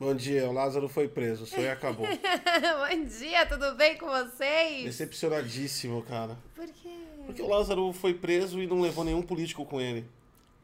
Bom dia, o Lázaro foi preso, o sonho acabou. Bom dia, tudo bem com vocês? Decepcionadíssimo, cara. Por quê? Porque o Lázaro foi preso e não levou nenhum político com ele.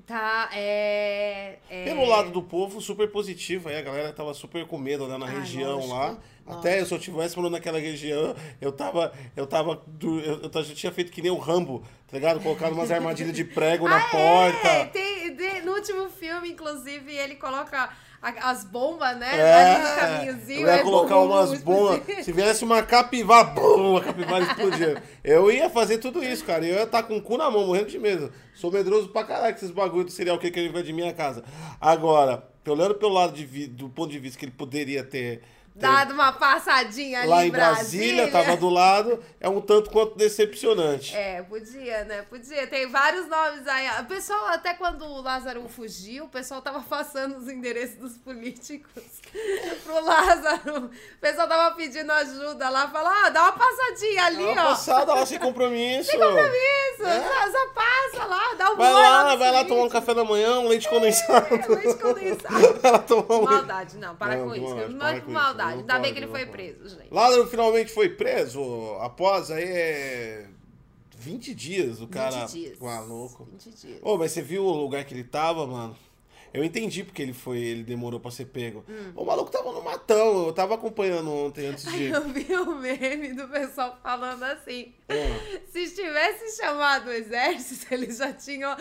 Tá, é. é... Pelo lado do povo, super positivo. Aí a galera tava super com medo lá na Ah, região lógico, lá. lógico. Até se eu tivesse morando naquela região, eu tava. Eu tava. Eu, eu já tinha feito que nem o Rambo, tá ligado? Colocado umas armadilhas de prego na Ah, porta. É, tem, tem- no último filme, inclusive, ele coloca a- as bombas, né? É, ali no caminhozinho. eu ia aí, colocar bum, umas bum, bombas. Se viesse uma capivara, bum, a capivara explodia. Eu ia fazer tudo isso, cara. Eu ia estar com o cu na mão, morrendo de medo. Sou medroso pra caralho com esses bagulho do serial que ele vai de minha casa. Agora, olhando pelo lado de do ponto de vista que ele poderia ter. Dado uma passadinha ali lá em em Brasília, tava do lado, é um tanto quanto decepcionante. É, podia, né? Podia. Tem vários nomes aí. O pessoal, até quando o Lázaro fugiu, o pessoal tava passando os endereços dos políticos pro Lázaro. O pessoal tava pedindo ajuda lá, falou, ah, dá uma passadinha ali, Dá uma ó. passada lá sem compromisso. Isso, só, só passa lá, dá um Vai lá, vai lá tomar um café da manhã, um leite condensado. É, leite condensado. vai lá tomar um. Maldade, não, para Não, com isso. maldade, para é com com não Ainda bem que ele foi pode. preso, gente. Lázaro finalmente foi preso após aí é 20 dias o cara 20 dias. maluco. 20 dias. Ô, mas você viu o lugar que ele tava, mano? Eu entendi porque ele foi, ele demorou pra ser pego. Hum. O maluco tava no matão, eu tava acompanhando ontem antes de. Eu vi o meme do pessoal falando assim. Ah. Se tivesse chamado o exército, eles já tinham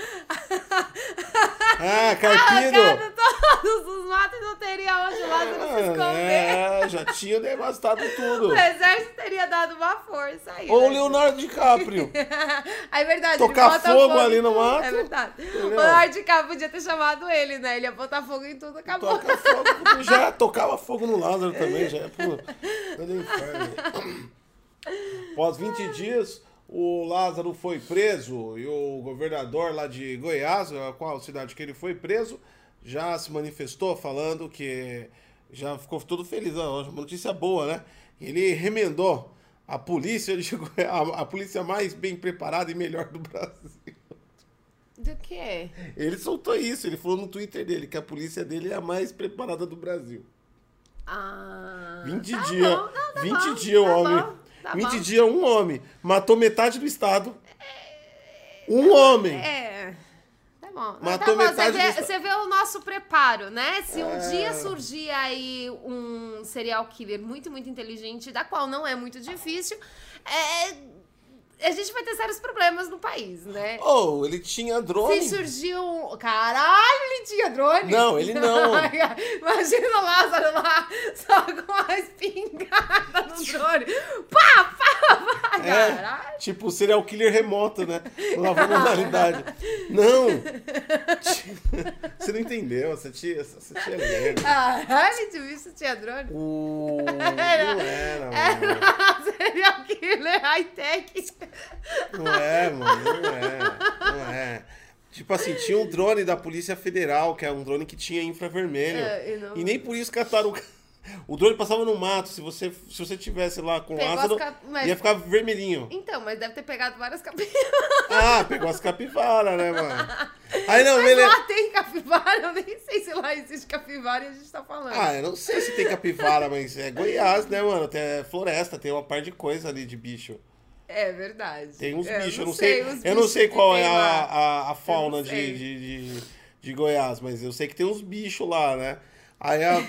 Ah, Carpido! todos os matos e não teria onde o Lázaro se esconder. É, já tinha devastado tudo. O exército teria dado uma força aí. Ou o né? Leonardo DiCaprio. É verdade. Tocar bota fogo ali no mato. É verdade. Entendeu? O Leonardo DiCaprio podia ter chamado ele, né? Ele ia botar fogo em tudo, acabou. Toca fogo, já tocava fogo no Lázaro também, já é pro inferno. Após 20 dias, o Lázaro foi preso e o governador lá de Goiás, a qual cidade que ele foi preso, já se manifestou falando que já ficou todo feliz, uma notícia boa, né? Ele remendou a polícia a, a polícia mais bem preparada e melhor do Brasil. Do quê? Ele soltou isso, ele falou no Twitter dele que a polícia dele é a mais preparada do Brasil. Ah. 20 tá dias. bom, não, tá 20 bom, dias, o tá homem. bom, tá 20 bom. dias, um homem. Matou metade do estado. Um homem. É. Tá bom. Mas Matou tá bom, metade você, vê, do esta- você vê o nosso preparo, né? Se um É. dia surgir aí um serial killer muito, muito inteligente, da qual não é muito difícil, é, a gente vai ter sérios problemas no país, né? Oh, ele tinha drone. Se surgiu um... Caralho, ele tinha drone? Não, ele não. Imagina o Lázaro lá, só com a espingarda no drone. Pá, pá, pá, É, caralho. tipo serial killer remoto, né? Lavando a realidade. Não! Você não entendeu, você tinha, você tinha lerdo. Caralho, de visto tinha drone? O... Não era, mano. Era serial killer high-tech. Não é, mano, não é. Não é. Tipo assim, tinha um drone da Polícia Federal, que é um drone que tinha infravermelho. É, e não- E nem por isso cataram o. O drone passava no mato. Se você, se você tivesse lá com Pegou Lázaro, cap- mas- ia ficar vermelhinho. Então, mas deve ter pegado várias capivaras. Ah, pegou as capivaras, né, mano? Aí não, Mas beleza. lá tem capivara, eu nem sei se lá existe capivara e a gente tá falando. Ah, eu não sei se tem capivara, mas é Goiás, né, mano? Tem é floresta, tem uma par de coisa ali de bicho. É verdade. Tem uns É, bichos, eu não sei. os eu não sei qual é a, a, a fauna de, sei. de, de, de Goiás, mas eu sei que tem uns bichos lá, né? Aí a-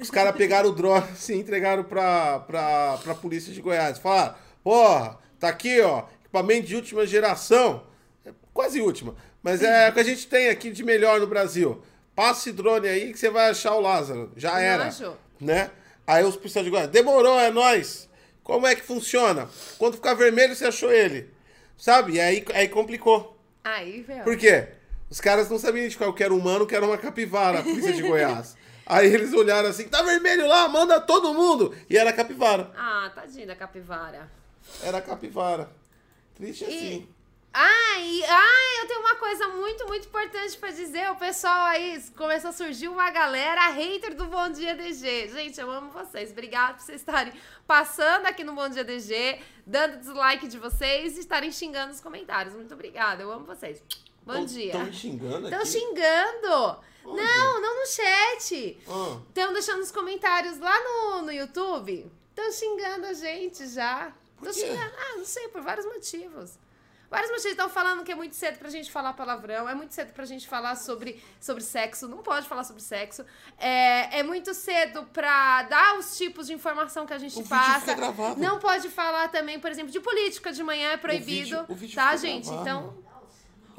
os caras pegaram o drone assim, e entregaram pra, pra, pra polícia de Goiás. Falaram, porra, tá aqui, ó, equipamento de última geração. É quase última, mas é o que a gente tem aqui de melhor no Brasil. Passa esse drone aí que você vai achar o Lázaro. Já era. Né? Aí os policiais de Goiás, demorou, é nóis. Como é que funciona? Quando ficar vermelho, você achou ele. Sabe? E aí, aí complicou. Aí, velho. Por quê? Os caras não sabiam identificar o que era humano, o que era uma capivara, a polícia de Goiás. Aí eles olharam assim, tá vermelho lá, manda todo mundo. E era capivara. Ah, tadinha da capivara. Era capivara. Triste E- assim. Ah, e, ah, eu tenho uma coisa muito, muito importante pra dizer. O pessoal aí começou a surgir uma galera hater do Bom Dia DG. Gente, eu amo vocês. Obrigada por vocês estarem passando aqui no Bom Dia DG, dando dislike de vocês e estarem xingando nos comentários. Muito obrigada, eu amo vocês. Bom Tão- dia. Tão me xingando Estão aqui? xingando. Onde? Não, não no chat. Ah, Estão deixando nos comentários lá no, no YouTube. Estão xingando a gente já. Estão xingando. Ah, não sei, por vários motivos. Vários motivos estão falando que é muito cedo pra gente falar palavrão, é muito cedo pra gente falar sobre, sobre sexo, não pode falar sobre sexo. É, é muito cedo pra dar os tipos de informação que a gente O passa. Não pode falar também, por exemplo, de política de manhã é proibido. vídeo- o vídeo tá, gente? gravado. Então,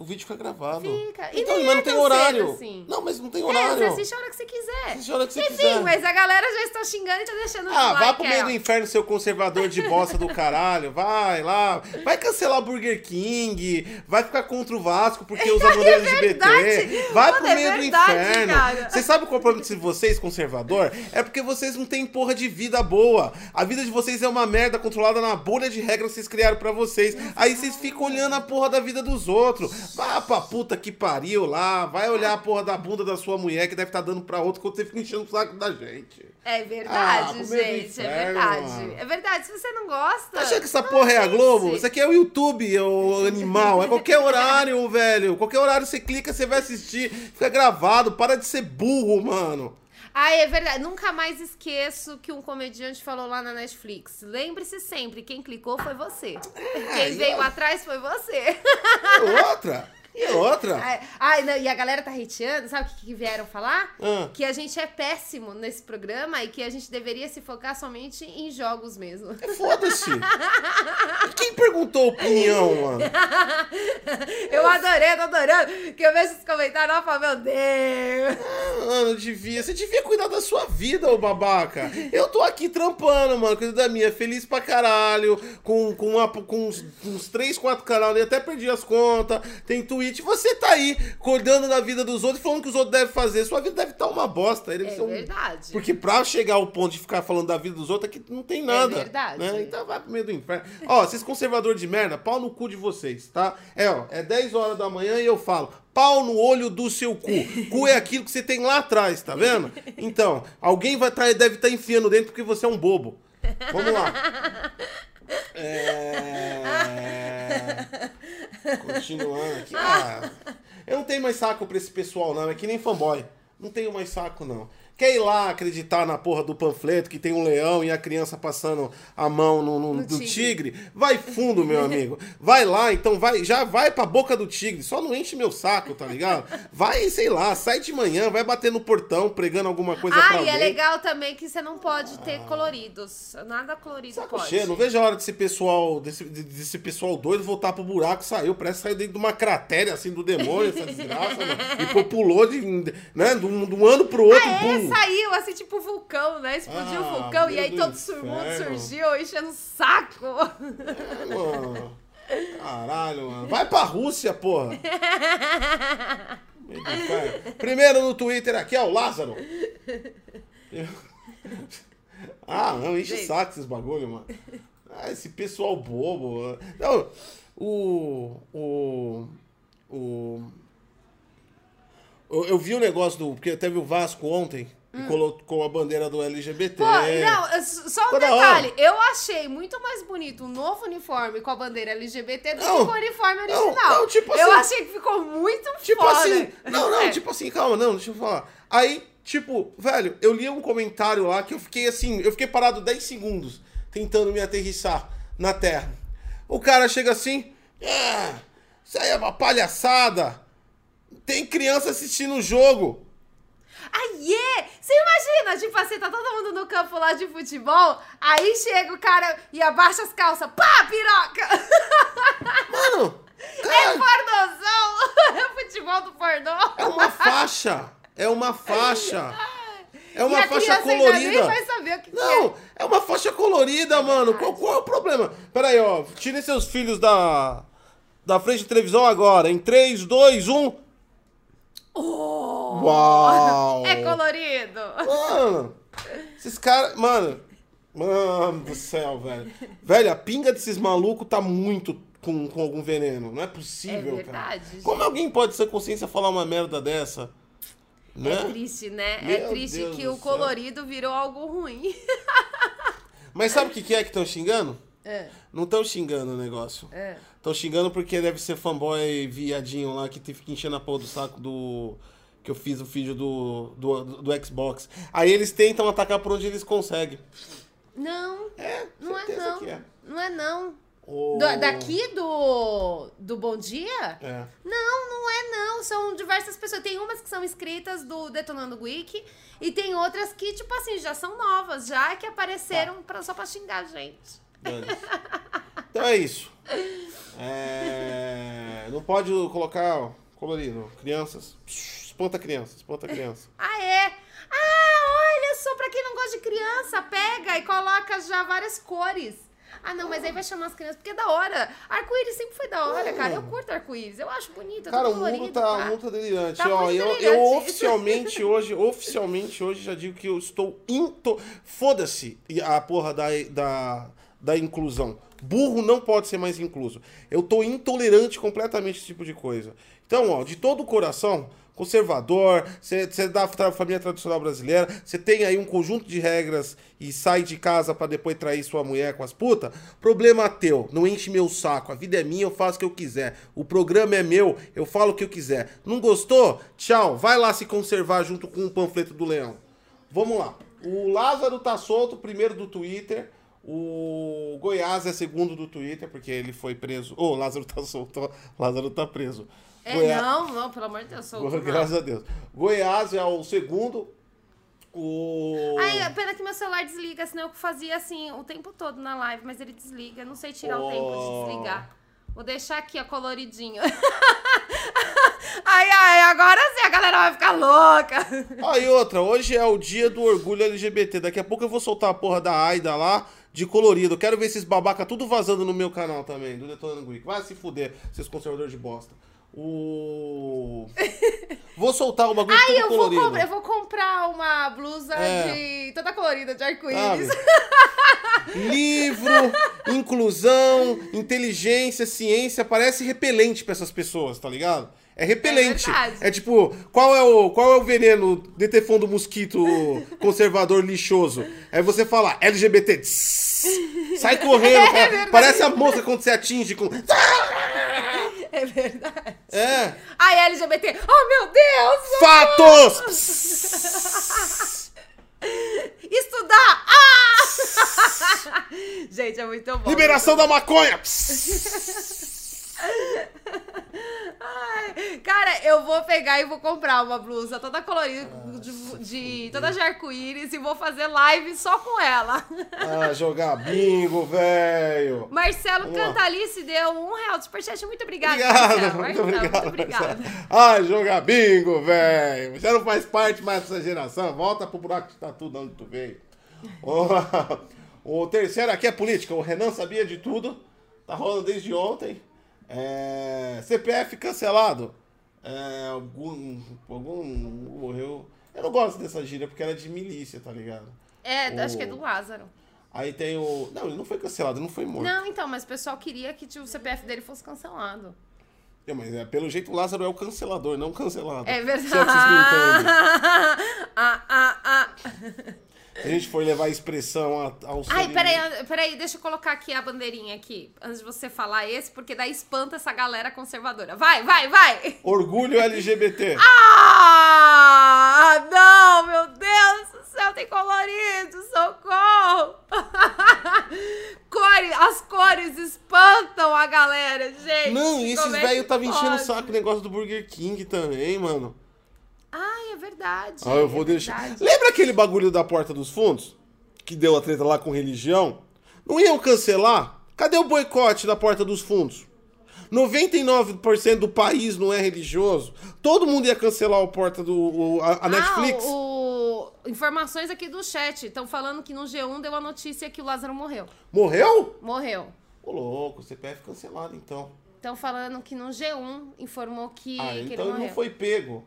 o vídeo fica gravado. Fica. E Então, mas é não tem tão horário. assim. Não, mas não tem é, horário. você assiste a hora que você quiser. Assiste a hora que você Enfim, quiser. mas a galera já está xingando e tá deixando o Ah, vá like pro aí, meio do inferno, seu conservador de bosta do caralho. Vai lá. Vai cancelar o Burger King. Vai ficar contra o Vasco porque usa bandeira LGBT. É verdade. Vai Mano, pro é meio do verdade, inferno. cara. Você sabe qual é o problema de vocês, conservador? É porque vocês não têm porra de vida boa. A vida de vocês é uma merda controlada na bolha de regras que vocês criaram pra vocês. Aí vocês ficam olhando a porra da vida dos outros. Vá pra puta que pariu lá. Vai olhar a porra da bunda da sua mulher que deve estar dando pra outro quando você fica enchendo o saco da gente. É Ah, verdade, do gente. inferno, é verdade. mano. É verdade. Se você não gosta. Tá achando que essa porra é a. Globo? Isso aqui é o YouTube, ô animal. É qualquer horário, velho. Qualquer horário você clica, você vai assistir. Fica gravado. Para de ser burro, mano. Ah, é verdade. Nunca mais esqueço que um comediante falou lá na Netflix. Lembre-se sempre, quem clicou foi você. Quem e veio eu- atrás foi você. E outra. E outra. Ai, ai, não, e a galera tá hateando, sabe o que, que vieram falar? Ah. Que a gente é péssimo nesse programa e que a gente deveria se focar somente em jogos mesmo. É Foda-se. Quem perguntou opinião, mano? Eu adorei, tô adorando. Que eu vejo esses comentários e falo, meu Deus. Mano, devia. Você devia cuidar da sua vida, ô babaca. Eu tô aqui trampando, mano, cuidando da minha. Feliz pra caralho. Com, com, uma, com uns, uns 3, 4 canais. Eu até perdi as contas. Tem Twitch. Você tá aí cuidando da vida dos outros, falando que os outros devem fazer. Sua vida deve estar uma bosta. Deve É um- verdade. Porque pra chegar ao ponto de ficar falando da vida dos outros, aqui não tem nada. verdade. Né? Então vai pro meio do inferno. Ó, vocês conservadores de merda, pau no cu de vocês, tá? É, ó, é 10 horas da manhã e eu falo, pau no olho do seu cu. Cu é aquilo que você tem lá atrás, tá vendo? Então, alguém vai tá, deve estar enfiando dentro porque você é um bobo. Vamos lá. É... Continuando aqui. Ah, eu não tenho mais saco pra esse pessoal, não. É que nem fanboy. Não tenho mais saco, não. Quer ir lá acreditar na porra do panfleto que tem um leão e a criança passando a mão no, no- No do tigre. tigre? Vai fundo, meu amigo. Vai lá, então vai, já vai pra boca do tigre. Só não enche meu saco, tá ligado? Vai, sei lá, sai de manhã, vai bater no portão pregando alguma coisa pra Ah, e é alguém. legal também que você não pode ter coloridos. Nada colorido Saco pode. cheio, não vejo a hora desse pessoal, desse, de- desse pessoal doido voltar pro buraco, saiu, parece que saiu dentro de uma cratera assim do demônio, essa desgraça, mano. E populou de, né, de, um, de um ano pro outro, Ah, é, bum. Saiu assim, tipo vulcão, né? Explodiu o Ah, vulcão e aí do todo o mundo inferno. surgiu enchendo o saco. É, mano. Caralho, mano. Vai pra Rússia, porra. Inferno. Primeiro no Twitter aqui, ó, o Lázaro. Ah, não, enche Gente. saco esses bagulho, mano. Ah, esse pessoal bobo. Não, o. O. O. Eu, eu vi o negócio do. Porque teve o Vasco ontem e colocou a bandeira do LGBT. Hum. Pô, não, só um detalhe. Eu achei muito mais bonito o novo uniforme com a bandeira LGBT do Não, que o uniforme não, original. não, tipo eu assim- achei que ficou muito Tipo foda. assim, não, não, É. tipo assim, calma, não, deixa eu falar. Aí, tipo, velho, eu li um comentário lá que eu fiquei assim, eu fiquei parado 10 segundos tentando me aterrissar na terra. O cara chega assim, é, isso aí é uma palhaçada. Tem criança assistindo o jogo. Ai, é! Você imagina, tipo assim, tá todo mundo no campo lá de futebol, aí chega o cara e abaixa as calças, pá, piroca! Mano, É cara, pornozão! É futebol do pornô! é uma faixa. É uma faixa. É uma faixa colorida. vai saber o que, que é. Não, é uma faixa colorida, mano. Qual, qual é o problema? Pera aí, ó. Tirem seus filhos da, da frente da televisão agora. Em um. 3, 2, 1. Uau! É colorido! Mano, esses caras. Mano, mano do céu, velho. Velho, a pinga desses malucos tá muito com, com algum veneno. Não é possível, É cara. verdade, Como alguém pode ser consciência falar uma merda dessa? Né? É triste, né? é Meu triste Deus que o céu. colorido virou algo ruim. Mas sabe o que é que estão xingando? É, Não estão xingando o negócio. é. Estão xingando porque deve ser fanboy viadinho lá que fica enchendo a porra do saco do. Que eu fiz o vídeo do, do, do Xbox. Aí eles tentam atacar por onde eles conseguem. Não, É, não é não. é. Não é não. O- daqui do, do Bom Dia? É. Não, não é não. São diversas pessoas. Tem umas que são inscritas do Detonando Wiki e tem outras que, tipo assim, já são novas, já que apareceram Tá. pra, só pra xingar a gente. Então é isso. É, Não pode colocar colorido. Crianças. Psh, Espanta criança, espanta criança. Ah, é? Ah, olha só, pra quem não gosta de criança, pega e coloca já várias cores. Ah, não, mas aí vai chamar as crianças, porque é da hora. Arco-íris sempre foi da hora, cara. Eu curto arco-íris, eu acho bonito, é Cara, o mundo tá, o mundo tá delirante. Tá Ó, muito eu, delirante eu oficialmente hoje, oficialmente hoje já digo que eu estou into... Foda-se a porra da, da, da inclusão. Burro não pode ser mais incluso. Eu tô intolerante completamente a esse tipo de coisa. Então, ó, de todo o coração, conservador, você é da família tradicional brasileira, você tem aí um conjunto de regras e sai de casa pra depois trair sua mulher com as putas, problema teu, não enche meu saco. A vida é minha, eu faço o que eu quiser. O programa é meu, eu falo o que eu quiser. Não gostou? Tchau, vai lá se conservar junto com o panfleto do leão. Vamos lá. O Lázaro tá solto, primeiro do Twitter. O Goiás é segundo do Twitter, porque ele foi preso. Ô, o Lázaro tá solto. Lázaro tá preso. É, não, não, pelo amor de Deus, sou Graças a Deus. Goiás é o segundo. O. Ai, pena que meu celular desliga, senão eu fazia assim o tempo todo na live, mas ele desliga. Não sei tirar o tempo de Oh. desligar. Vou deixar aqui, ó, coloridinho. ai, ai, agora sim a galera vai ficar louca. E outra, hoje é o dia do orgulho LGBT. Daqui a pouco eu vou soltar a porra da Aida lá de colorido. Quero ver esses babaca tudo vazando no meu canal também, do Detonando Geek. Vai se fuder, seus conservadores de bosta. O. Vou soltar o bagulho Ai, eu vou, eu vou comprar uma blusa É. de toda colorida de arco-íris. Livro, inclusão, inteligência, ciência, parece repelente pra essas pessoas, tá ligado? É repelente. É. É, tipo, qual é o qual é o veneno detefon do mosquito conservador lixoso? Aí você fala LGBT, tss, sai correndo, verdade. parece a mosca quando você atinge com É verdade. É, Ai, LGBT. Oh, meu Deus! fatos. Estudar! Ah! Gente, é muito bom. Liberação da maconha. Cara, eu vou pegar e vou comprar uma blusa toda colorida, de, de- toda de arco-íris e vou fazer live só com ela. Ah, jogar bingo, velho. Marcelo Vamos. Cantalice deu um real de superchat. Muito obrigada, Obrigado, Marcelo. muito obrigado. Marcelo. Ai, jogar bingo, velho. Você não faz parte mais dessa geração. Volta pro buraco de tatu de onde tu veio. O, o terceiro aqui é política. O Renan sabia de tudo. Tá rolando desde ontem. É, CPF cancelado. É, algum, algum morreu. Eu não gosto dessa gíria porque ela é de milícia, tá ligado? É, O- acho que é do Lázaro. Aí tem o. Não, ele não foi cancelado, não foi morto. Não, então, mas o pessoal queria que tipo, o CPF dele fosse cancelado. É, mas é, pelo jeito o Lázaro é o cancelador, não o cancelado. É verdade. ah, ah, ah. A gente for levar a expressão a- ao Ai, peraí, peraí, deixa eu colocar aqui a bandeirinha aqui, antes de você falar esse, porque daí espanta essa galera conservadora. Vai, vai, vai! Orgulho LGBT. Ah, não, meu Deus do céu, tem colorido, socorro! Cores, as cores espantam a galera, gente. não, e esses é velhos tava enchendo o saco o negócio do Burger King também, mano. Ai, é verdade. Ah, eu vou é deixar. verdade. Lembra aquele bagulho da porta dos fundos? Que deu a treta lá com religião? Não iam cancelar? Cadê o boicote da porta dos fundos? 99% do país não é religioso. Todo mundo ia cancelar o porta do o- a, a Netflix. Ah, o, o- informações aqui do chat. Estão falando que no G1 deu a notícia que o Lázaro morreu. Morreu? Morreu. Ô louco, CPF cancelado então. Estão falando que no G1 informou que, Ah, que então ele ele morreu. não foi pego.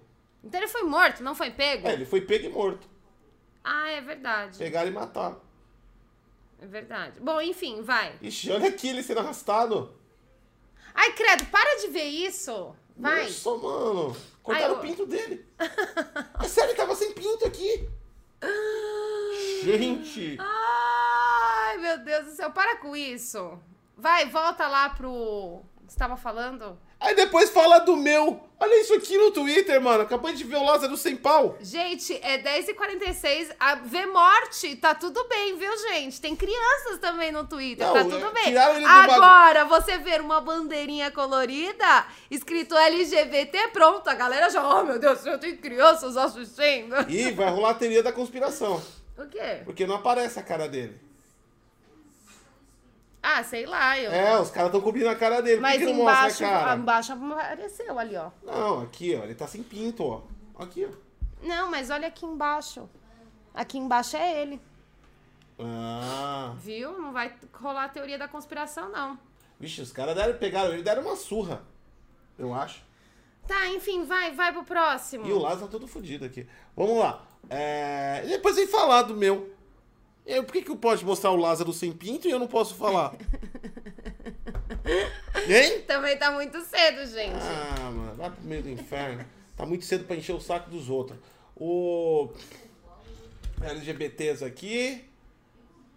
Então ele foi morto, não foi pego? É, ele foi pego e morto. Ah, é verdade. Pegaram e mataram. É verdade. Bom, enfim, vai. Ixi, olha aqui ele sendo arrastado. Ai, credo, para de ver isso. Vai. Nossa, mano. Cortaram Ai, eu- o pinto dele. É sério, ele tava sem pinto aqui. Gente. Ai, meu Deus do céu, para com isso. Vai, volta lá pro. Você tava falando? Aí depois fala do meu. Olha isso aqui no Twitter, mano. Acabei de ver o Lázaro sem pau. Gente, é 10h46. A ver morte, tá tudo bem, viu, gente? Tem crianças também no Twitter, Não, tá é, tudo bem. do bagulho. Agora, você ver uma bandeirinha colorida, escrito LGBT, pronto. A galera já, oh meu Deus, eu tenho crianças assistindo. Ih, vai rolar a teoria da conspiração. O quê? Porque não aparece a cara dele. Ah, sei lá, eu. É, os caras estão cobrindo a cara dele. Por Mas que, não embaixo, mostra a cara? embaixo apareceu ali, ó. Não, aqui, ó. Ele tá sem pinto, ó. Aqui, ó. Não, mas olha aqui embaixo. Aqui embaixo é ele. Ah. Viu? Não vai rolar a teoria da conspiração, não. Vixe, os caras deram, pegaram ele e deram uma surra. Eu acho. Tá, enfim, vai, vai pro próximo. E o Lázaro tá todo fodido aqui. Vamos lá. É... e Depois vem falar do meu. Eu, por que, que pode mostrar o Lázaro sem pinto e eu não posso falar? hein? Também tá muito cedo, gente. Ah, mano, vai pro meio do inferno. Tá muito cedo pra encher o saco dos outros. O. LGBTs aqui.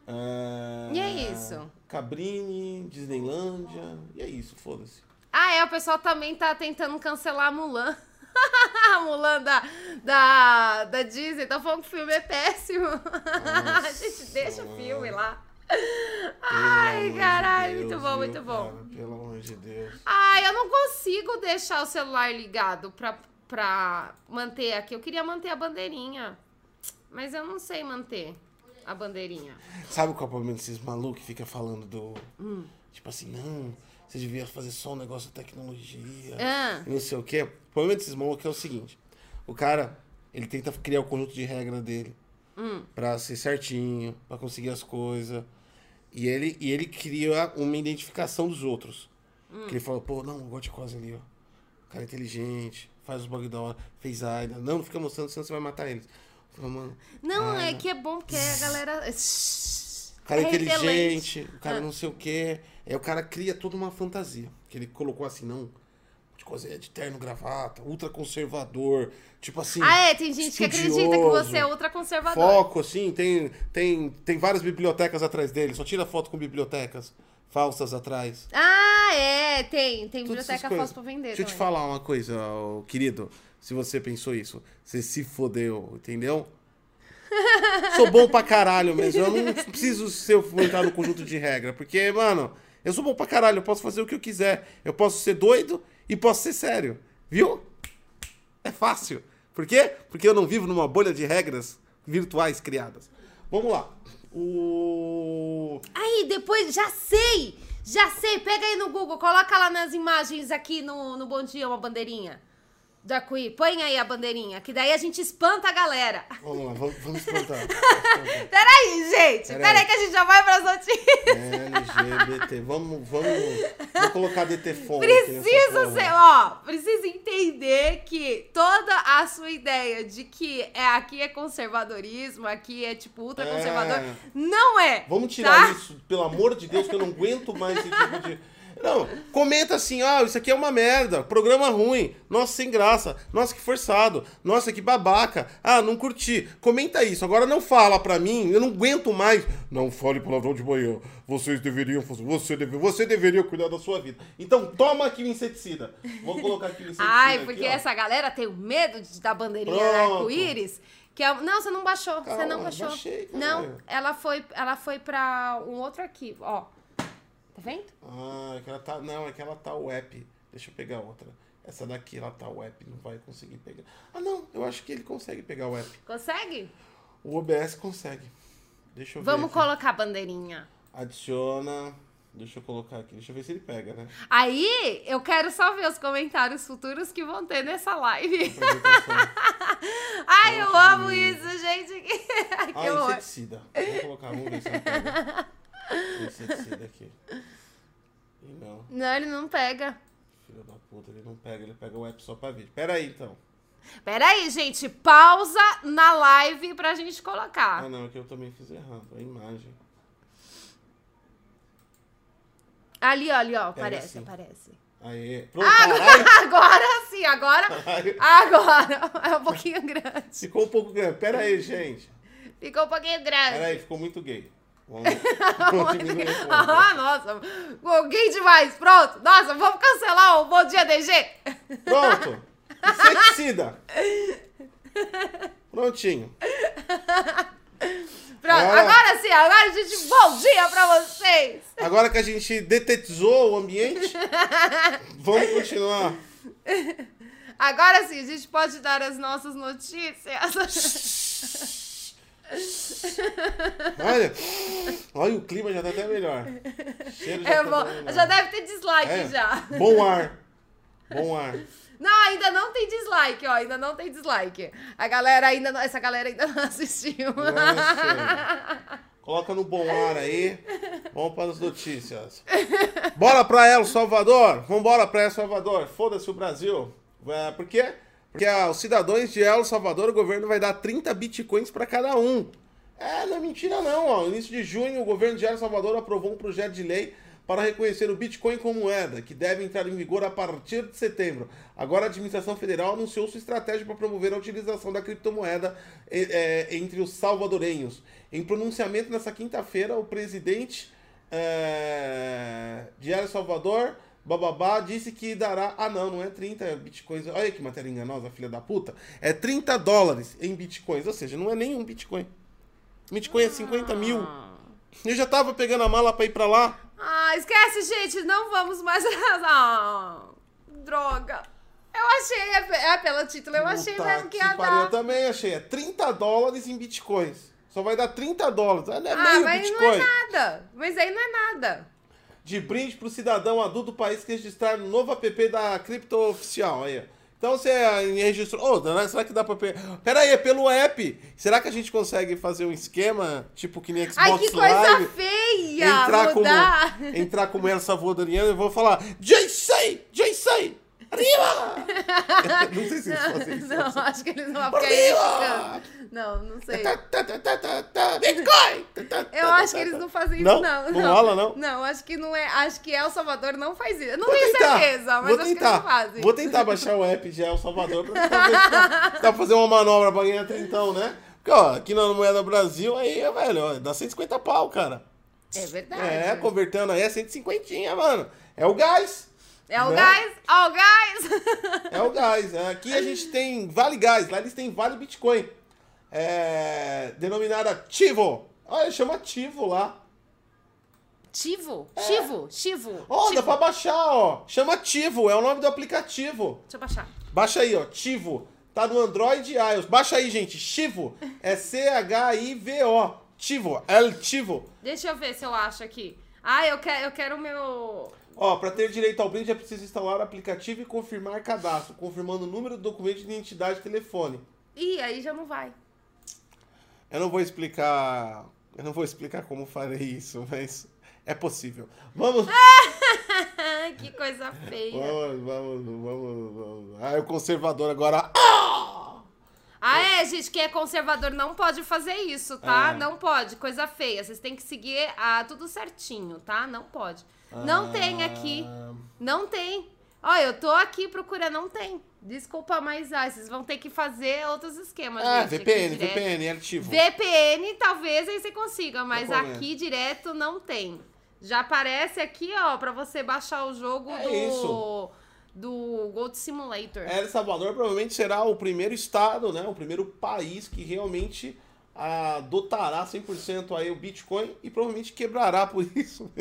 É... E é isso. Cabrini, Disneylândia. E é isso, foda-se. Ah, é, o pessoal também tá tentando cancelar a Mulan. A Mulan da, da, da Disney. Tá falando que o filme é péssimo. a gente deixa o filme lá. Ai, de caralho, Deus, muito bom, viu, muito bom. cara? Pelo amor de Deus. Ai, eu não consigo deixar o celular ligado pra, pra manter aqui. Eu queria manter a bandeirinha. Mas eu não sei manter a bandeirinha. Sabe qual é o problema desses malucos que fica falando do. Hum. Tipo assim, não, você devia fazer só um negócio de tecnologia. Ah. Não sei o quê. O problema desses malucos é o seguinte: o cara, ele tenta criar o conjunto de regra dele Hum. pra ser certinho, pra conseguir as coisas. E ele, e ele cria uma identificação dos outros. Hum. Que ele fala, pô, não, eu gosto de quase ali, ó. O cara é inteligente, faz os bagulho da hora, fez AIDA. Não, não fica mostrando, senão você vai matar eles. Fala, mano, Não, Ah, é que é bom porque a galera. o cara é repelente. inteligente, o cara Ah. não sei o quê. Aí o cara cria toda uma fantasia. Que ele colocou assim, não. De coisa de terno, gravata, ultra conservador. Tipo assim. Ah, é, tem gente que acredita que você é ultraconservador. Foco, assim, tem, tem, tem várias bibliotecas atrás dele. Só tira foto com bibliotecas falsas atrás. Ah, é, tem. Tem Todas biblioteca falsa pra vender. Deixa eu te falar uma coisa, querido. Se você pensou isso, você se fodeu, entendeu? Sou bom pra caralho mesmo. Eu não preciso ser entrar no conjunto de regra. Porque, mano, eu sou bom pra caralho. Eu posso fazer o que eu quiser. Eu posso ser doido e posso ser sério. Viu? É fácil. Por quê? Porque eu não vivo numa bolha de regras virtuais criadas. Vamos lá. O. Aí, depois, já sei! Já sei! Pega aí no Google, coloca lá nas imagens aqui no, no Bom Dia uma bandeirinha. Do arco-íris. Põe aí a bandeirinha, que daí a gente espanta a galera. Vamos lá, vamos, vamos espantar. Peraí, gente! Peraí. Peraí, que a gente já vai pras notícias. LGBT. Vamos, vamos. Vou colocar DT fone. Precisa ser, ó, precisa entender que toda a sua ideia de que é, aqui é conservadorismo, aqui é tipo ultraconservador, É. não é. Vamos tirar tá? isso, pelo amor de Deus, que eu não aguento mais esse tipo de. Não, comenta assim, ah, isso aqui é uma merda, programa ruim, nossa, sem graça, nossa, que forçado, nossa, que babaca, ah, não curti. Comenta isso, agora não fala pra mim, eu não aguento mais. Não fale palavrão de manhã, vocês deveriam fazer, você, deve, você deveria cuidar da sua vida. Então toma aqui o inseticida. Vou colocar aqui o inseticida. Ai, porque aqui, essa galera tem o medo de dar bandeirinha arco-íris. Que é... Não, você não baixou. você Calma, não baixou. baixei, não, ela foi, ela foi pra um outro arquivo, ó. Tá vendo? Ah, é que ela tá. Não, é que ela tá o app. Deixa eu pegar outra. Essa daqui, ela tá o app, não vai conseguir pegar. Ah, não, eu acho que ele consegue pegar o app. Consegue? O OBS consegue. Deixa eu ver. Vamos colocar a bandeirinha. Adiciona. Deixa eu colocar aqui. Deixa eu ver se ele pega, né? Aí, eu quero só ver os comentários futuros que vão ter nessa live. Ai, eu amo isso, gente. que Ah, horror. inseticida. Vou colocar, vamos ver se ele pega. Inseticida aqui. E não, Não, ele não pega. filho da puta, ele não pega, ele pega o app só pra vídeo. Pera aí, então. Pera aí, gente. Pausa na live pra gente colocar. Ah, não, é que eu também fiz errado. A imagem. Ali, ó, ali, ó. Pega Aparece, assim. aparece. Aê. Pronto, caralho. Agora sim, agora. Agora. É um pouquinho grande. Ficou um pouco grande. Pera aí, gente. Ficou um pouquinho grande. Pera aí, ficou muito gay. Vamos, vamos diminuir pouco. Ah, nossa, alguém demais. Pronto. Nossa, vamos cancelar o Bom Dia DG. Pronto. Inseticida. Prontinho. Pronto, Agora- agora sim, agora a gente. Bom dia pra vocês. Agora que a gente detetizou o ambiente, vamos continuar. Agora sim, a gente pode dar as nossas notícias. Olha, olha o clima já tá até melhor. Cheiro já É tá bom. melhor. Já deve ter dislike É. já. Bom ar. Bom ar. Não, ainda não tem dislike, ó. Ainda não tem dislike. A galera ainda não. Essa galera ainda não assistiu. Nossa. Coloca no bom ar aí. Vamos para as notícias. Bora pra El Salvador. Vambora pra El Salvador. Foda-se o Brasil. É, por quê? Porque ah, os cidadãos de El Salvador, o governo vai dar 30 bitcoins para cada um. É, não é mentira não. Ó. No início de junho, o governo de El Salvador aprovou um projeto de lei para reconhecer o Bitcoin como moeda, que deve entrar em vigor a partir de setembro. Agora, a administração federal anunciou sua estratégia para promover a utilização da criptomoeda eh, entre os salvadorenhos. Em pronunciamento nessa quinta-feira, o presidente eh, de El Salvador, Bababá, disse que dará. Ah, não, não é 30 bitcoins. Olha que matéria enganosa, filha da puta. É 30 dólares em bitcoins, ou seja, não é nenhum bitcoin. Bitcoin é 50 mil. Eu já tava pegando a mala pra ir pra lá. Ah, esquece, gente. Não vamos mais. Ah, droga. Eu achei, é, é pelo título, eu achei Puta mesmo que ia pariu, Eu dar. também achei. É 30 dólares em bitcoins. Só vai dar 30 dólares. É Ah, mas bitcoin. não é nada. Mas aí não é nada. De brinde pro cidadão adulto do país que registrar no novo app da Cripto Oficial. Aí. Então você registrou. Ô, né, será que dá pra. pe- Pera aí, é pelo app. Será que a gente consegue fazer um esquema, tipo que nem Xbox Ai, que coisa Live? feia! entrar mudar. como entrar como El Salvadoriano, eu vou falar JC, JC, arriba! não sei se eles fazem isso. Não, acho que eles não vão ficar aí. Não, não sei. Tá, tá, tá, tá, tá, tá, Bitcoin! Tá, tá, Eu tá, acho tá, que eles tá. não fazem Não? isso, não. Não rola, não? Não, acho que não é. Acho que El Salvador não faz isso. Eu não Vou tenho tentar, certeza, mas vou acho que eles tentar. não fazem. Vou tentar baixar o app de El Salvador pra tentar ver dá, pra fazer uma manobra pra ganhar trintão, né? Porque, ó, aqui na moeda Brasil, aí, velho, ó, dá 150 pau, cara. É verdade. É, convertendo aí é 150, mano. É o gás. É o né? gás, ó o gás. É o gás. é. Aqui a gente tem Vale Gás, lá eles têm Vale Bitcoin. É, denominada Tivo. Olha, chama Tivo lá. Tivo, Chivo, Chivo. É. Ó, dá Chivo. pra baixar, ó. Chama Tivo, é o nome do aplicativo. Deixa eu baixar. Baixa aí, ó, Tivo. Tá no Android e iOS. Baixa aí, gente. Chivo. É C-H-I-V-O. Tivo. El Tivo. Deixa eu ver se eu acho aqui. Ah, eu quero, eu quero o meu. Ó, para ter direito ao brinde é preciso instalar o aplicativo e confirmar cadastro, confirmando o número do documento de identidade e telefone. Ih, aí já não vai. Eu não vou explicar. Eu não vou explicar como farei isso, mas é possível. Vamos. que coisa feia. Vamos, vamos, vamos, vamos. Ah, é o conservador agora. Ah, é, gente, quem é conservador não pode fazer isso, tá? É. Não pode, coisa feia. Vocês têm que seguir ah, tudo certinho, tá? Não pode. Não tem aqui. Ah, Não tem. Ó, eu tô aqui procurando, não tem. Desculpa, mas ah, vocês vão ter que fazer outros esquemas, Ah, gente. VPN. VPN, ativo. VPN, talvez aí você consiga, mas aqui direto não tem. Já aparece aqui, ó, pra você baixar o jogo É do. isso. Do Gold Simulator. El Salvador provavelmente será o primeiro estado, né? O primeiro país que realmente adotará 100% aí o Bitcoin e provavelmente quebrará por isso.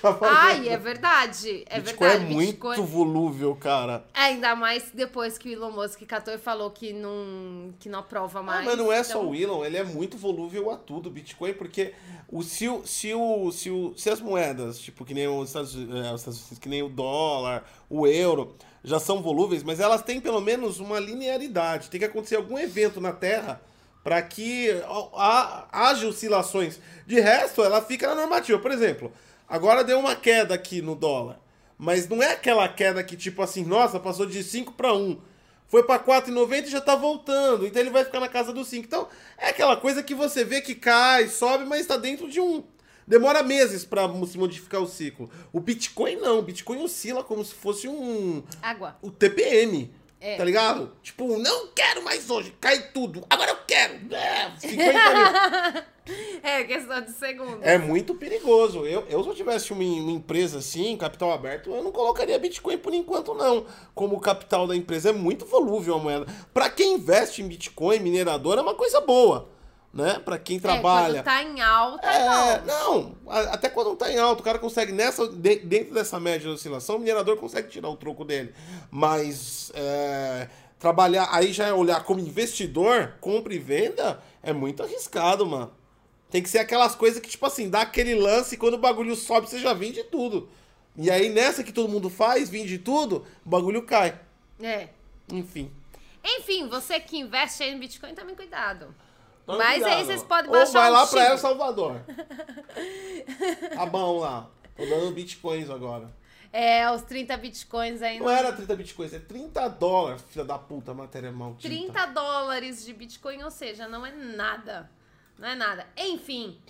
Tá. Ai, é verdade. É Bitcoin verdade. é muito volúvel, cara. Ainda mais depois que o Elon Musk catou e falou que não, que não aprova mais. Ah, mas não é só então- o Elon, ele é muito volúvel a tudo, o Bitcoin, porque o, se, o, se, o, se, o, se as moedas, tipo, que nem eh, os Estados Unidos, que nem o dólar, o euro, já são volúveis, mas elas têm pelo menos uma linearidade. Tem que acontecer algum evento na Terra para que ha- haja oscilações. De resto, ela fica na normativa. Por exemplo, agora deu uma queda aqui no dólar. Mas não é aquela queda que, tipo assim, nossa, passou de 5 para 1. Foi para 4,90 e já tá voltando. Então ele vai ficar na casa dos 5. Então é aquela coisa que você vê que cai, sobe, mas está dentro de um. Demora meses para se modificar o ciclo. O Bitcoin não. O Bitcoin oscila como se fosse um. Água. O TPM. É. Tá ligado? Tipo, não quero mais hoje. Cai tudo. Agora eu quero. É, 50 mil. É, questão de segundos. É muito perigoso. Eu, eu se eu tivesse uma, uma empresa assim, capital aberto, eu não colocaria Bitcoin por enquanto, não. Como o capital da empresa é muito volúvel a moeda. Para quem investe em Bitcoin, minerador, é uma coisa boa. Né? Para quem trabalha. É, quando tá em alta, É, não. não, até quando tá em alto, o cara consegue, nessa, de- dentro dessa média de oscilação, o minerador consegue tirar o troco dele. Mas é, trabalhar, aí já é olhar como investidor, compra e venda, é muito arriscado, mano. Tem que ser aquelas coisas que, tipo assim, dá aquele lance e quando o bagulho sobe, você já vende tudo. E aí, nessa que todo mundo faz, vende tudo, o bagulho cai. É. Enfim. Enfim, você que investe aí em Bitcoin, tome cuidado. Tome Mas aí cuidado. vocês podem Ou baixar vai um lá pra chip. El Salvador. tá bom lá. Tô dando bitcoins agora. É, os 30 Bitcoins aí. Não era 30 bitcoins, é 30 dólares, filha da puta, matéria maldita. 30 dólares de Bitcoin, ou seja, não é nada. Não é nada. Enfim.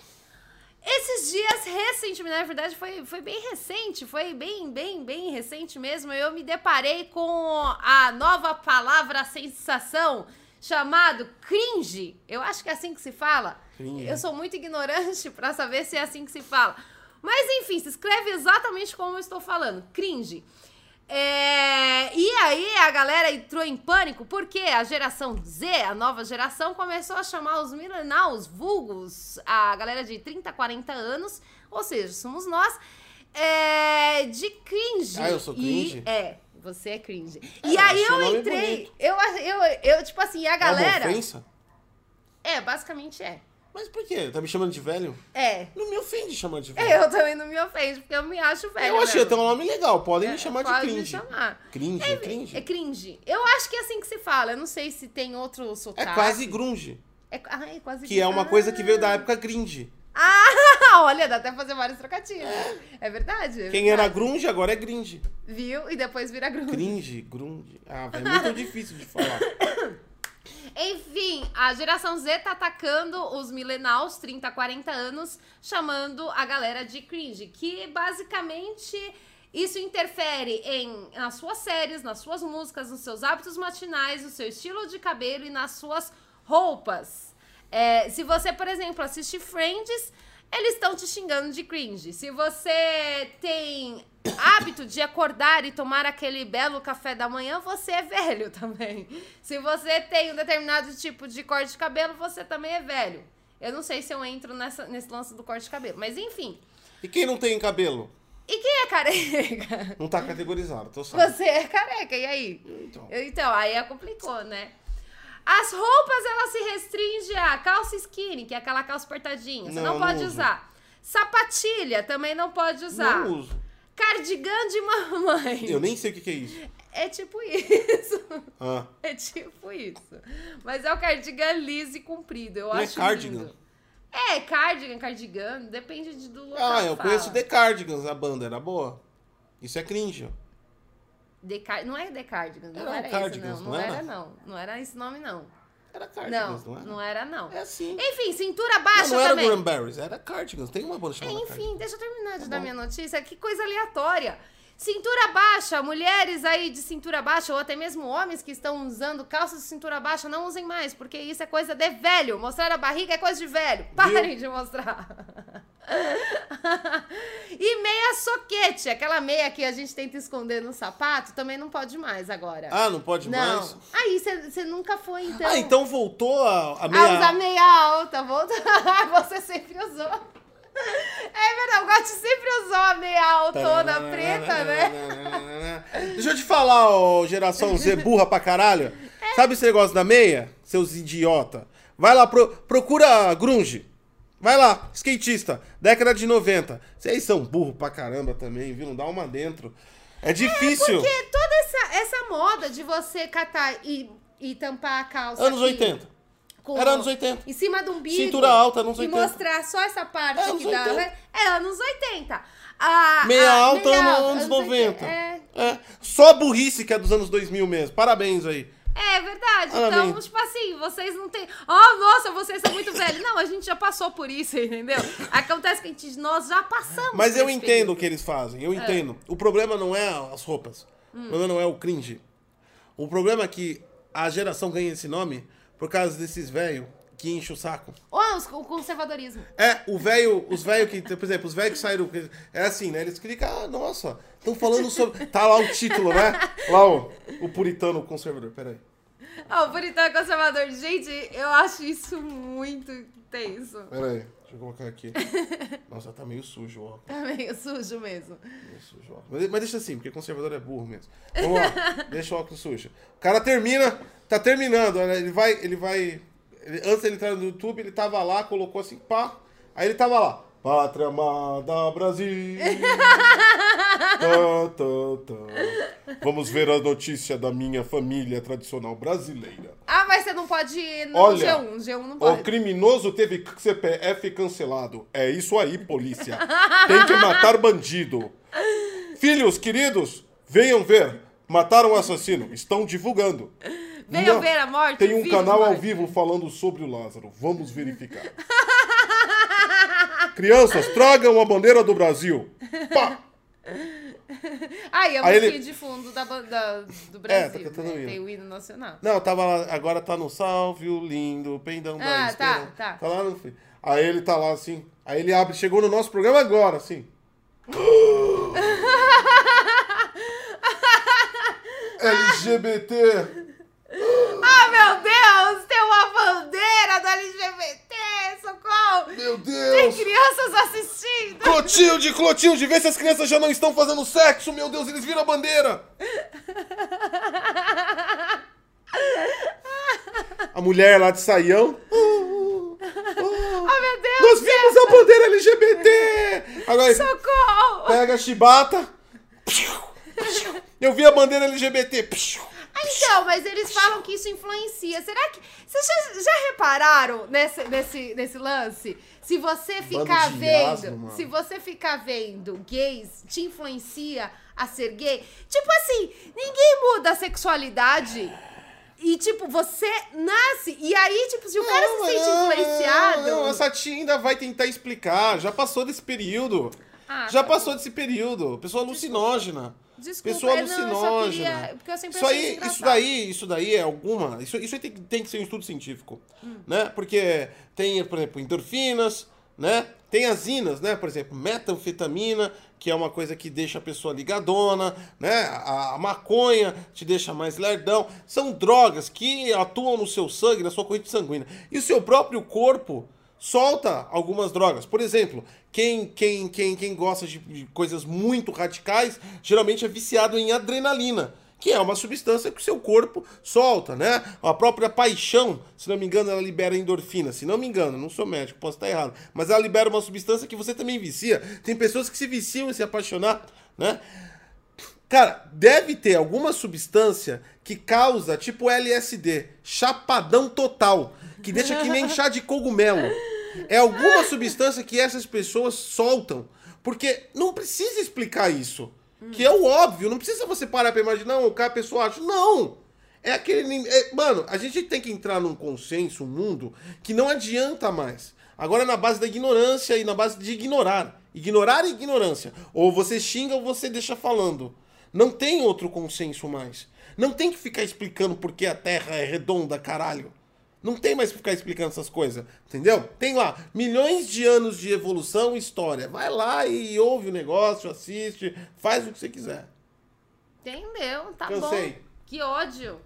Esses dias, recentemente, na verdade, foi, foi bem recente, foi bem, bem, bem recente mesmo. Eu me deparei com a nova palavra sensação chamado cringe. Eu acho que é assim que se fala. Cringe. Eu sou muito ignorante pra saber se é assim que se fala. Mas enfim, se escreve exatamente como eu estou falando, cringe. É, e aí a galera entrou em pânico porque a geração Z, a nova geração, começou a chamar os millennials, vulgos, a galera de 30, 40 anos, ou seja, somos nós, é, de cringe. Ah, eu sou cringe? E, é, você é cringe. É, e aí eu entrei, eu, eu, eu, tipo assim, a É uma galera... ofensa? É, basicamente é. Mas por quê? Tá me chamando de velho? É. Não me ofende chamar de velho. Eu também não me ofendo, porque eu me acho velha. eu achei até um nome legal, podem me chamar de Pode me cringe. chamar. Cringe, É, cringe. é cringe. Eu acho que é assim que se fala. Eu não sei se tem outro É sotaque. quase grunge, É, ah, é quase que é uma coisa que veio da época gringe. Ah, olha, dá até fazer vários trocadilhos. É, verdade. é Quem era verdade. grunge agora é gringe. Viu? E depois vira grunge. Cringe, grunge. Ah, é muito difícil de falar. Enfim, a geração Z tá atacando os millennials, 30, 40 anos, chamando a galera de cringe, que basicamente isso interfere em nas suas séries, nas suas músicas, nos seus hábitos matinais, no seu estilo de cabelo e nas suas roupas. É, se você, por exemplo, assiste Friends, eles estão te xingando de cringe. Se você tem hábito de acordar e tomar aquele belo café da manhã, você é velho também. Se você tem um determinado tipo de corte de cabelo, você também é velho. Eu não sei se eu entro nessa, nesse lance do corte de cabelo, mas enfim. E quem não tem cabelo? E quem é careca? Não tá categorizado, tô sabendo. Você é careca, e aí? Então. Então, aí é complicou, né? As roupas, ela se restringe a calça skinny, que é aquela calça apertadinha. Você Não, não, não pode uso. usar. Sapatilha, também não pode usar. Não uso. Cardigan de mamãe. Eu nem sei o que, que é isso. É tipo isso. Ah, É tipo isso. Mas é o cardigan liso e comprido. Eu Não é acho cardigan? lindo. É, cardigan, cardigan, depende de, do local. ah eu que conheço fala. The Cardigans, a banda, era boa. Isso é cringe. Car- Não é The Cardigans, não Era era, Cardigans, isso, não. não Não era? era, não. Não era esse nome, não. Era Não, Cardigans, não, era? não era, não. É assim. Enfim, cintura Não, baixa não era também. Granberries, era Cardigans. Tem uma banda chamada. Enfim, deixa eu terminar de Tá dar bom. minha notícia. Que coisa aleatória. Cintura baixa, mulheres aí de cintura baixa, ou até mesmo homens que estão usando calças de cintura baixa, não usem mais, porque isso é coisa de velho. Mostrar a barriga é coisa de velho. Parem de mostrar. e meia soquete, aquela meia que a gente tenta esconder no sapato, também não pode mais agora. Ah, não pode não. mais? Aí você nunca foi, então. Ah, então voltou a, a meia... usar meia alta, volta. Você sempre usou. É verdade, o Gotti sempre usou a meia altona preta, né? Deixa eu te falar, ô geração Z burra pra caralho. Sabe esse negócio da meia? Seus idiota. Vai lá, pro- procura grunge. Vai lá, skatista, década de 90. Vocês são burro pra caramba também, viu? Não dá uma dentro. É difícil. Porque toda essa, essa moda de você catar e, e tampar a calça. Anos aqui 80. com- Era anos 80. Em cima do umbigo. Cintura alta, anos E 80. mostrar só essa parte É, aqui anos da. 80. É anos 80. A, Meia a- alta, meia ano- alta, anos 80. 90. É, É. Só a burrice que é dos anos 2000 mesmo. Parabéns aí. É verdade. Parabéns. Então, tipo assim, vocês não têm. Oh, nossa, vocês são muito velhos. Não, a gente já passou por isso, entendeu? Acontece que a gente, nós já passamos. Mas eu entendo período. o que eles fazem, eu entendo. O problema não é as roupas. Hum. O problema não é o cringe. O problema é que a geração ganha esse nome por causa desses velhos que enche o saco. Ou os- o conservadorismo. É, o velho, os velhos que, por exemplo, os velhos que saíram. É assim, né? Eles clicam, ah, nossa, estão falando sobre. Tá lá o título, né? Lá o, o puritano conservador, peraí. Ah, o puritano conservador. Gente, eu acho isso muito tenso. Peraí, deixa eu colocar aqui. Nossa, tá meio sujo, ó. Tá meio sujo mesmo. Meio sujo, ó. Mas, mas deixa assim, porque conservador é burro mesmo. Vamos lá, deixa o óculos sujo. O cara termina, tá terminando, ele vai, ele vai. Antes ele entrar no YouTube, ele tava lá, colocou assim, pá. Aí ele tava lá. Pátria amada Brasil. Tá, tá, tá. Vamos ver a notícia da minha família tradicional brasileira. Ah, mas você não pode ir no Olha, G1. G1 não O pode. criminoso teve CPF cancelado. É isso aí, polícia. Tem que matar bandido. Filhos queridos, venham ver. Mataram o assassino. Estão divulgando. Ver a morte. Tem um canal ao vivo falando sobre o Lázaro. Vamos verificar. Crianças, tragam a bandeira do Brasil. Pá! Aí, é o Aí ele- de fundo da, da- do Brasil. tá cantando o né? Tem o hino nacional. Não, tava lá, agora tá no salve o lindo, pendão da Ah, tá, tá. Tá lá no fim. Aí ele tá lá assim, aí ele abre, chegou no nosso programa agora, assim. LGBT. Ah, meu Deus! Tem uma bandeira do LGBT! Socorro! Meu Tem Deus! crianças assistindo! Clotilde, Clotilde, vê se as crianças já não estão fazendo sexo, meu Deus, eles viram a bandeira! A mulher lá de saião. Ah, meu Deus! Nós vimos a bandeira LGBT! Agora, Socorro! pega a chibata. Eu vi a bandeira LGBT. Então, mas eles falam que isso influencia. Será que. Vocês já, já repararam nesse, nesse, nesse lance? Se você ficar vendo. asno, mano. se você ficar vendo gays, te influencia a ser gay? Tipo assim, ninguém muda a sexualidade. E, tipo, você nasce. E aí, tipo, se o cara se sente influenciado. Não, essa tia ainda vai tentar explicar. Já passou desse período. Ah, Já tá passou desse período. Pessoa alucinógena. Desculpa, Pessoa é, não, eu só alucinógena. queria- eu isso aí, isso daí, isso daí é alguma. Isso, isso aí tem, tem que ser um estudo científico, Hum. né? Porque tem, por exemplo, endorfinas, né? Tem as inas, né? Por exemplo, metanfetamina, que é uma coisa que deixa a pessoa ligadona, né? A, a maconha te deixa mais lerdão. São drogas que atuam no seu sangue, na sua corrente sanguínea. E o seu próprio corpo solta algumas drogas. Por exemplo, quem, quem, quem, quem gosta de, coisas muito radicais geralmente é viciado em adrenalina, que é uma substância que o seu corpo solta, né? A própria paixão, se não me engano, ela libera endorfina. Se não me engano, não sou médico, posso estar errado. Mas ela libera uma substância que você também vicia. Tem pessoas que se viciam em se apaixonar, né? Cara, deve ter alguma substância que causa, tipo LSD, chapadão total, que deixa que nem chá de cogumelo. É alguma substância que essas pessoas soltam, porque não precisa explicar isso. Que é o óbvio, não precisa você parar pra imaginar, o cara a pessoa acha. Não! É aquele. é- mano, a gente tem que entrar num consenso, um mundo, que não adianta mais. Agora é na base da ignorância e na base de ignorar. Ignorar a ignorância. Ou você xinga ou você deixa falando. Não tem outro consenso mais. Não tem que ficar explicando por que a Terra é redonda, caralho. Não tem mais que ficar explicando essas coisas, entendeu? Tem lá milhões de anos de evolução e história. Vai lá e ouve o negócio, assiste, faz o que você quiser. Entendeu? Tá Cansei. bom. Que ódio.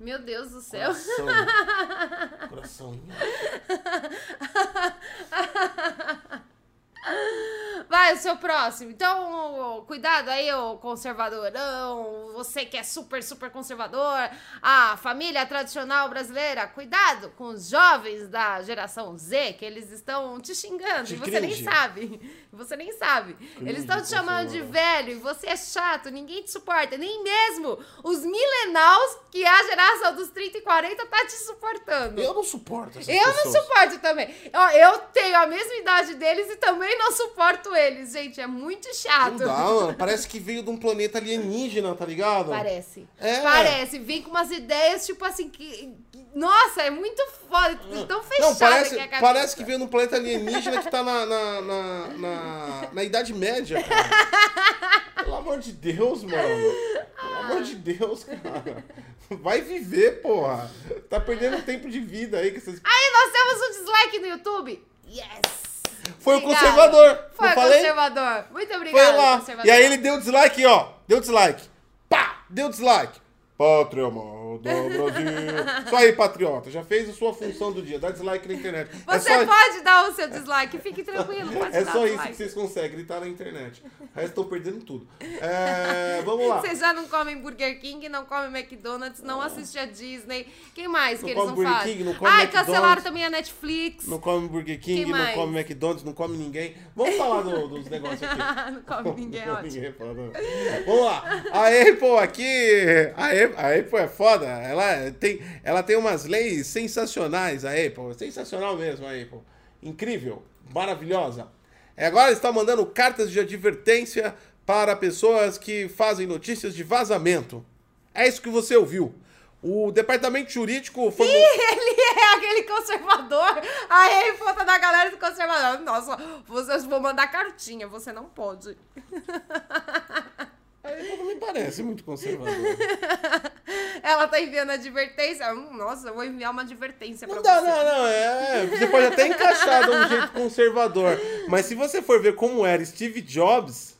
Meu Deus do céu. Coração. Coração. Vai, o seu próximo. Então, cuidado aí, ô conservadorão. Você que é super, super conservador. A família tradicional brasileira. Cuidado com os jovens da geração Z, que eles estão te xingando. De e você nem cringe. sabe. Você nem sabe. Eles estão te chamando de velho e você é chato. Ninguém te suporta. Nem mesmo os millennials, que é a geração dos 30 e 40, tá te suportando. Eu não suporto Eu não pessoas. suporto também. Ó, eu tenho a mesma idade deles e também não suporto eles, gente. É muito chato. Não dá, mano. Parece que veio de um planeta alienígena, tá ligado? Parece. É. Parece. Vem com umas ideias, tipo assim, que. Nossa, é muito foda. Tão fechada Não, parece, que é a parece que veio de um planeta alienígena que tá na, na, na, na, na Idade Média, cara. Pelo amor de Deus, mano. Pelo amor de Deus, cara. Vai viver, porra. Tá perdendo tempo de vida aí. Que vocês... Aí nós temos um dislike no YouTube. Yes! Foi o conservador. Foi o falei? conservador. Muito Foi obrigada, lá. E aí ele deu dislike, ó. Deu dislike. Pá! Deu dislike. Pátria amada Brasil. Isso aí, patriota. Já fez a sua função do dia. Dá dislike na internet. é Você só, pode dar o seu dislike, fique tranquilo. É só isso dislike. que vocês conseguem gritar na internet. O resto estão perdendo tudo. É, vamos lá. Vocês já não comem Burger King, não comem McDonald's, não assistem a Disney. Quem mais Não que eles não Burger fazem? King, não come Ai, McDonald's. cancelaram também a Netflix. Não come Burger King, Quem não mais? come McDonald's, não come ninguém. Vamos falar do- dos negócios aqui. não come ninguém, Não, ótimo. ninguém fala, não. Vamos lá. A Apple aqui. A Apple, a Apple é foda. Ela tem, ela tem umas leis sensacionais, a Apple. Sensacional mesmo, a Apple. Incrível. Maravilhosa. É, Agora está mandando cartas de advertência para pessoas que fazem notícias de vazamento. É isso que você ouviu. O departamento jurídico foi. Ele é aquele conservador. Aí, foto da galera do conservador. Nossa, vocês vão mandar cartinha, você não pode. A Apple não me parece muito conservador. Ela tá enviando advertência. Hum, Nossa, eu vou enviar uma advertência pra Não dá, você. não, não. É, você pode até encaixar de um jeito conservador. Mas se você for ver como era Steve Jobs.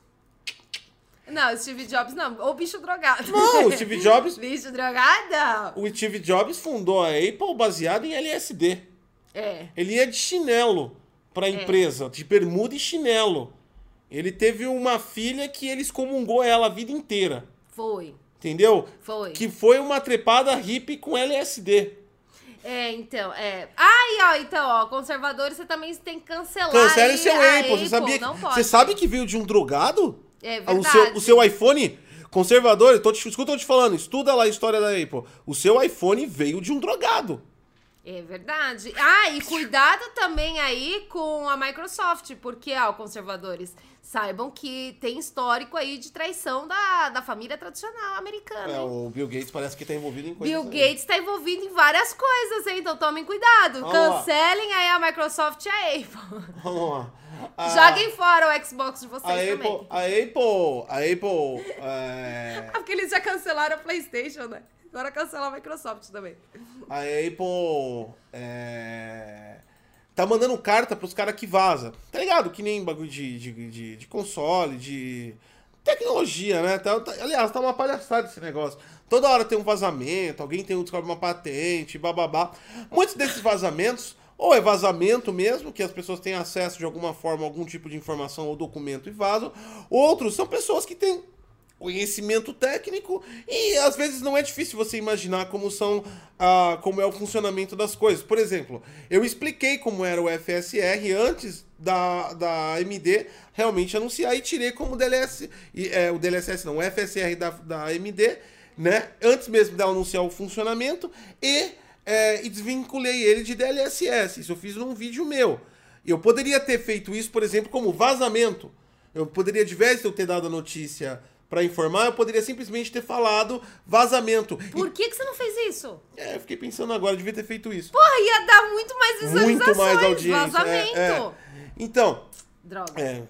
Não, Steve Jobs não. Ou bicho drogado. Não, o Steve Jobs. bicho drogado? O Steve Jobs fundou a Apple baseado em LSD. É. Ele ia de chinelo pra empresa, de bermuda e chinelo. Ele teve uma filha que ele excomungou ela a vida inteira. Foi. Entendeu? Foi. Que foi uma trepada hippie com LSD. É, então, é. Ai, ó, então, ó, conservadores você também tem que cancelar. Cancele aí seu Apple. Você sabia? que- Não pode. Você sabe que veio de um drogado? É O verdade. seu, o seu iPhone conservador, eu tô te, escuta eu te falando, estuda lá a história da Apple. O seu iPhone veio de um drogado. É verdade. Ah, e cuidado também aí com a Microsoft, porque, ó, conservadores, saibam que tem histórico aí de traição da, da família tradicional americana. É, o Bill Gates parece que tá envolvido em coisas. Bill aí. Gates tá envolvido em várias coisas, hein? Então tomem cuidado. Vamos lá. Cancelem aí a Microsoft e a Apple. Vamos lá. A- Joguem fora o Xbox de a vocês Apple, também. a Apple, a Apple, é, Ah, porque eles já cancelaram a PlayStation, né? Agora cancela a Microsoft também. a Apple é, tá mandando carta pros caras que vaza. Tá ligado? Que nem bagulho de, de, de, de console, de tecnologia, né? Tá, tá- aliás, tá uma palhaçada esse negócio. Toda hora tem um vazamento, alguém tem um descobre uma patente, bababá. Muitos desses vazamentos, ou é vazamento mesmo, que as pessoas têm acesso de alguma forma a algum tipo de informação ou documento e vazam. Outros são pessoas que têm conhecimento técnico e às vezes não é difícil você imaginar como são ah, como é o funcionamento das coisas. Por exemplo, eu expliquei como era o FSR antes da, da AMD realmente anunciar e tirei como DLS, é, o DLSS não, o FSR da, da AMD, né? Antes mesmo dela anunciar o funcionamento e, é, e desvinculei ele de DLSS. Isso eu fiz num vídeo meu. Eu poderia ter feito isso, por exemplo, como vazamento. Eu poderia, de vez de eu ter dado a notícia para informar, eu poderia simplesmente ter falado vazamento. Por que, que você não fez isso? E, é, eu fiquei pensando agora, devia ter feito isso. Porra, ia dar muito mais visualizações. Muito mais audiência. Vazamento. é, é. Então, Droga. é,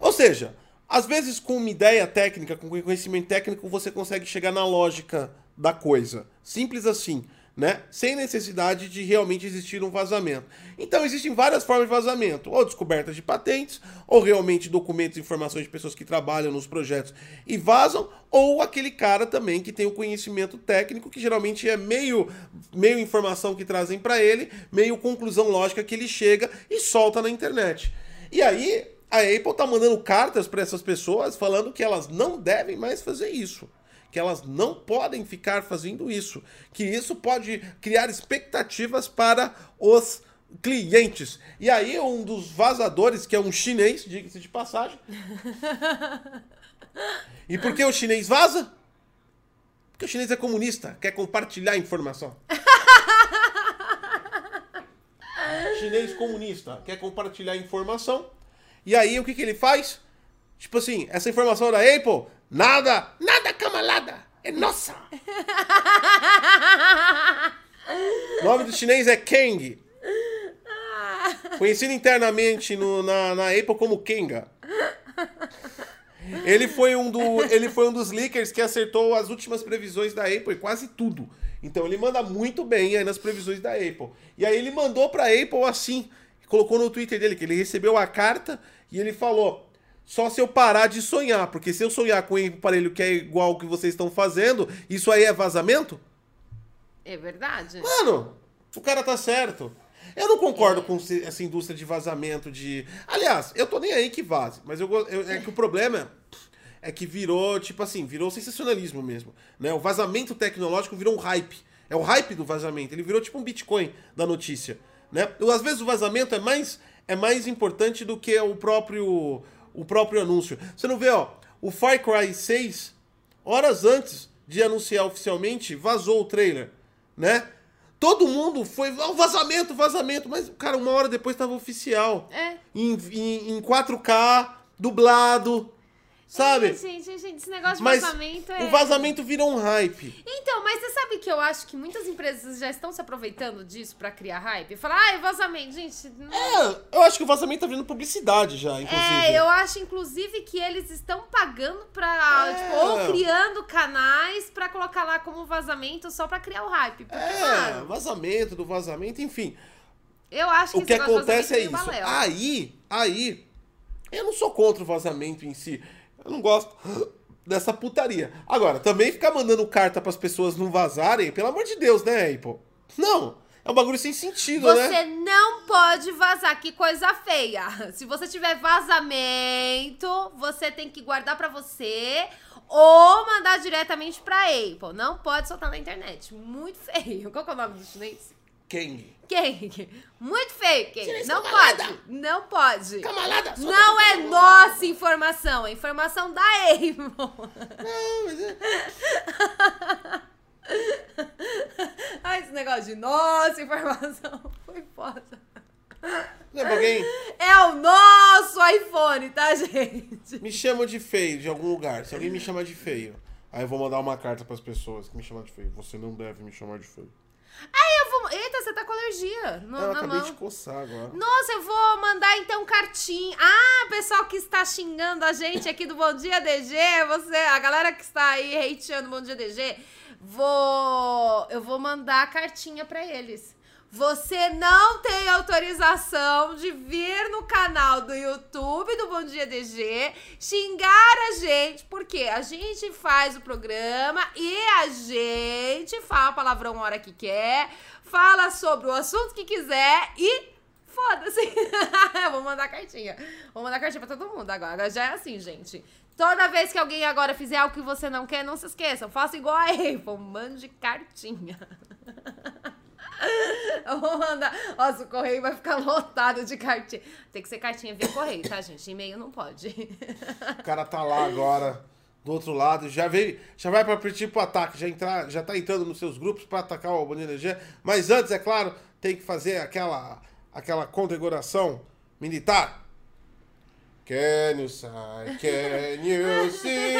ou seja, às vezes com uma ideia técnica, com conhecimento técnico, você consegue chegar na lógica da coisa. Simples assim, né? Sem necessidade de realmente existir um vazamento. Então existem várias formas de vazamento, ou descoberta de patentes, ou realmente documentos e informações de pessoas que trabalham nos projetos e vazam, ou aquele cara também que tem o conhecimento técnico, que geralmente é meio, meio informação que trazem para ele, meio conclusão lógica que ele chega e solta na internet. E aí, a Apple tá mandando cartas para essas pessoas falando que elas não devem mais fazer isso. Que elas não podem ficar fazendo isso. Que isso pode criar expectativas para os clientes. E aí, um dos vazadores, que é um chinês, diga-se de passagem. E por que o chinês vaza? Porque o chinês é comunista, quer compartilhar informação. chinês comunista quer compartilhar informação. E aí o que, que ele faz? Tipo assim, essa informação da Apple, nada, nada camalada, é nossa. o nome do chinês é Kang. Conhecido internamente no- na, na Apple como Kenga. Ele foi, um do, ele foi um dos leakers que acertou as últimas previsões da Apple, quase tudo. Então ele manda muito bem aí nas previsões da Apple. E aí ele mandou pra Apple assim, colocou no Twitter dele que ele recebeu a carta e ele falou: só se eu parar de sonhar, porque se eu sonhar com um aparelho que é igual ao que vocês estão fazendo, isso aí é vazamento? É verdade. Mano, o cara tá certo. Eu não concordo com se- essa indústria de vazamento de. Aliás, eu tô nem aí que vaze, mas eu, eu- é que o problema é que virou, tipo assim, virou sensacionalismo mesmo. Né? O vazamento tecnológico virou um hype. É o hype do vazamento. Ele virou tipo um Bitcoin da notícia. Né? Às vezes o vazamento é mais, é mais importante do que o próprio, o próprio anúncio. Você não vê, ó, o Far Cry 6, horas antes de anunciar oficialmente, vazou o trailer, né? Todo mundo foi, "Ah, vazamento, vazamento, mas, cara, uma hora depois tava oficial. É. Em, em, em 4K, dublado, sabe? É, gente, gente, esse negócio de Mas vazamento é. o vazamento virou um hype. Então, mas você sabe que eu acho que muitas empresas já estão se aproveitando disso pra criar hype? Falar, ai, vazamento, gente. Não... É, eu acho que o vazamento tá virando publicidade já, inclusive. É, eu acho, inclusive, que eles estão pagando pra. É. Tipo, ou criando canais pra colocar lá como vazamento só pra criar o hype. Porque, É, mano, vazamento do vazamento, enfim. eu acho que O que acontece é isso. balela. Aí, aí, eu não sou contra o vazamento em si. Eu não gosto dessa putaria. Agora, também ficar mandando carta pras pessoas não vazarem, pelo amor de Deus, né, Apple? Não, é um bagulho sem sentido, né? Você não pode vazar, que coisa feia. Se você tiver vazamento, você tem que guardar pra você ou mandar diretamente pra Apple. Não pode soltar na internet. Muito feio. Qual que é o nome do chinês? Kang. Kang. Muito feio. Chinês Não camarada. pode. Não pode. Camarada, solta Não é mundo. nossa informação, é informação da Apple. Não, mas é... Ai, esse negócio de nossa informação foi foda. Não é alguém É o nosso iPhone, tá, gente? me chama de feio de algum lugar. Se alguém me chamar de feio, aí eu vou mandar uma carta pras pessoas que me chamam de feio. Você não deve me chamar de feio. Aí eu vou. Eita, você tá com alergia no, eu na acabei mão. de coçar agora. Nossa, eu vou mandar então cartinha. Ah, pessoal que está xingando a gente aqui do Bom Dia DG, você, a galera que está aí hateando Bom Dia DG, vou eu vou mandar cartinha pra eles. Você não tem autorização de vir no canal do YouTube do Bom Dia DG xingar a gente, porque a gente faz o programa e a gente fala palavrão a hora que quer, fala sobre o assunto que quiser e foda-se. Vou mandar cartinha. Vou mandar cartinha pra todo mundo agora. Agora já é assim, gente. Toda vez que alguém agora fizer algo que você não quer, não se esqueçam. Faça igual a Apple. Mande cartinha. Vou mandar. Nossa, o correio vai ficar lotado de cartinha. Tem que ser cartinha via correio, tá, gente? E-mail não pode. O cara tá lá agora, do outro lado, já veio, já vai pra partir pro ataque, já, entrar, já tá entrando nos seus grupos pra atacar o Bonito Energia. Mas antes, é claro, tem que fazer aquela, aquela condecoração militar. Can you see? Can you see?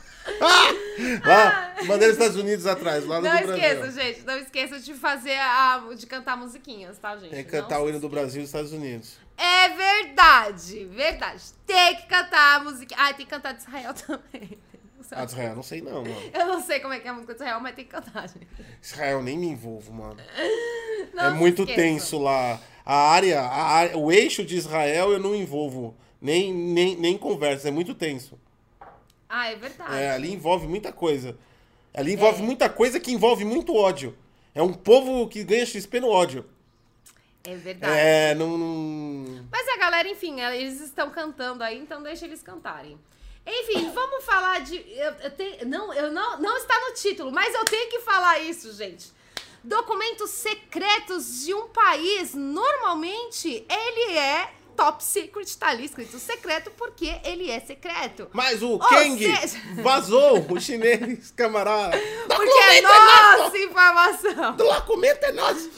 Ah! Lá, bandeira dos Estados Unidos atrás, lá do Não Brasil. esqueça, gente. Não esqueça de fazer a. de cantar musiquinhas, tá, gente? Tem que Não cantar se o hino do Brasil e dos Estados Unidos. É verdade, verdade. Tem que cantar a música. Ah, tem que cantar de Israel também. Ah, de Israel, não sei não, mano. Eu não sei como é que é a música de Israel, mas tem que cantar, gente. Israel, nem me envolvo, mano. Não é muito esqueçam. tenso lá. A área, a área- o eixo de Israel eu não envolvo. Nem, nem, nem conversa, é muito tenso. Ah, é verdade. É, ali envolve muita coisa. Ali envolve É. muita coisa que envolve muito ódio. É um povo que ganha XP no ódio. É verdade. É, não. não- Mas a galera, enfim, eles estão cantando aí, então deixa eles cantarem. Enfim, vamos falar de. Eu, eu tenho, não, eu não, não está no título, mas eu tenho que falar isso, gente. Documentos secretos de um país, normalmente ele é top secret, tá ali escrito secreto porque ele é secreto. Mas o Ou Kang seja- vazou, o chinês, camarada. Porque é nossa informação. Do documento é nosso.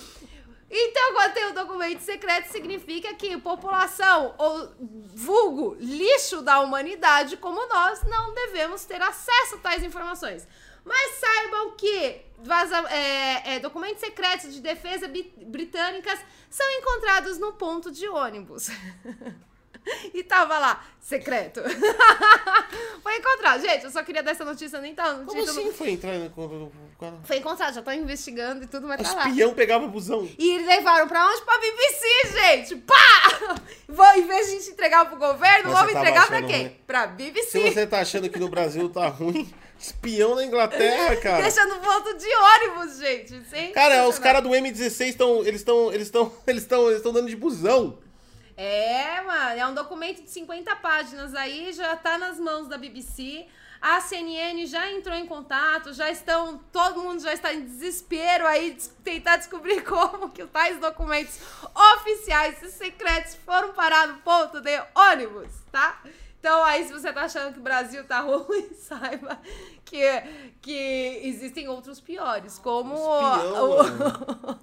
Então, quando tem o documento secreto, significa que população, ou vulgo, lixo da humanidade como nós, não devemos ter acesso a tais informações. Mas saibam que vaza- é, é, documentos secretos de defesa britânicas são encontrados no ponto de ônibus. E tava lá, secreto. foi encontrado. Gente, eu só queria dar essa notícia, nem tá no Como título. assim foi entrar no cara? Foi encontrado, já estão investigando e tudo, mas tá lá. Espião pegava busão. E levaram pra onde? Pra BBC, gente! Pá! Vou, em vez de a gente entregar pro governo, Você vamos tava entregar pra quem? ruim. Pra Se BBC. você tá achando que no Brasil tá ruim, espião na Inglaterra, cara. Deixando ponto de ônibus, gente. Cara, os caras do M16 estão. Eles estão. Eles estão. Eles estão. Eles estão dando de busão. É, mano, é um documento de 50 páginas aí, já tá nas mãos da BBC. A CNN já entrou em contato, já estão, todo mundo já está em desespero aí de tentar descobrir como que tais documentos oficiais e secretos foram parar no ponto de ônibus, tá? Então aí se você tá achando que o Brasil tá ruim, saiba que, que existem outros piores, como Espião, o-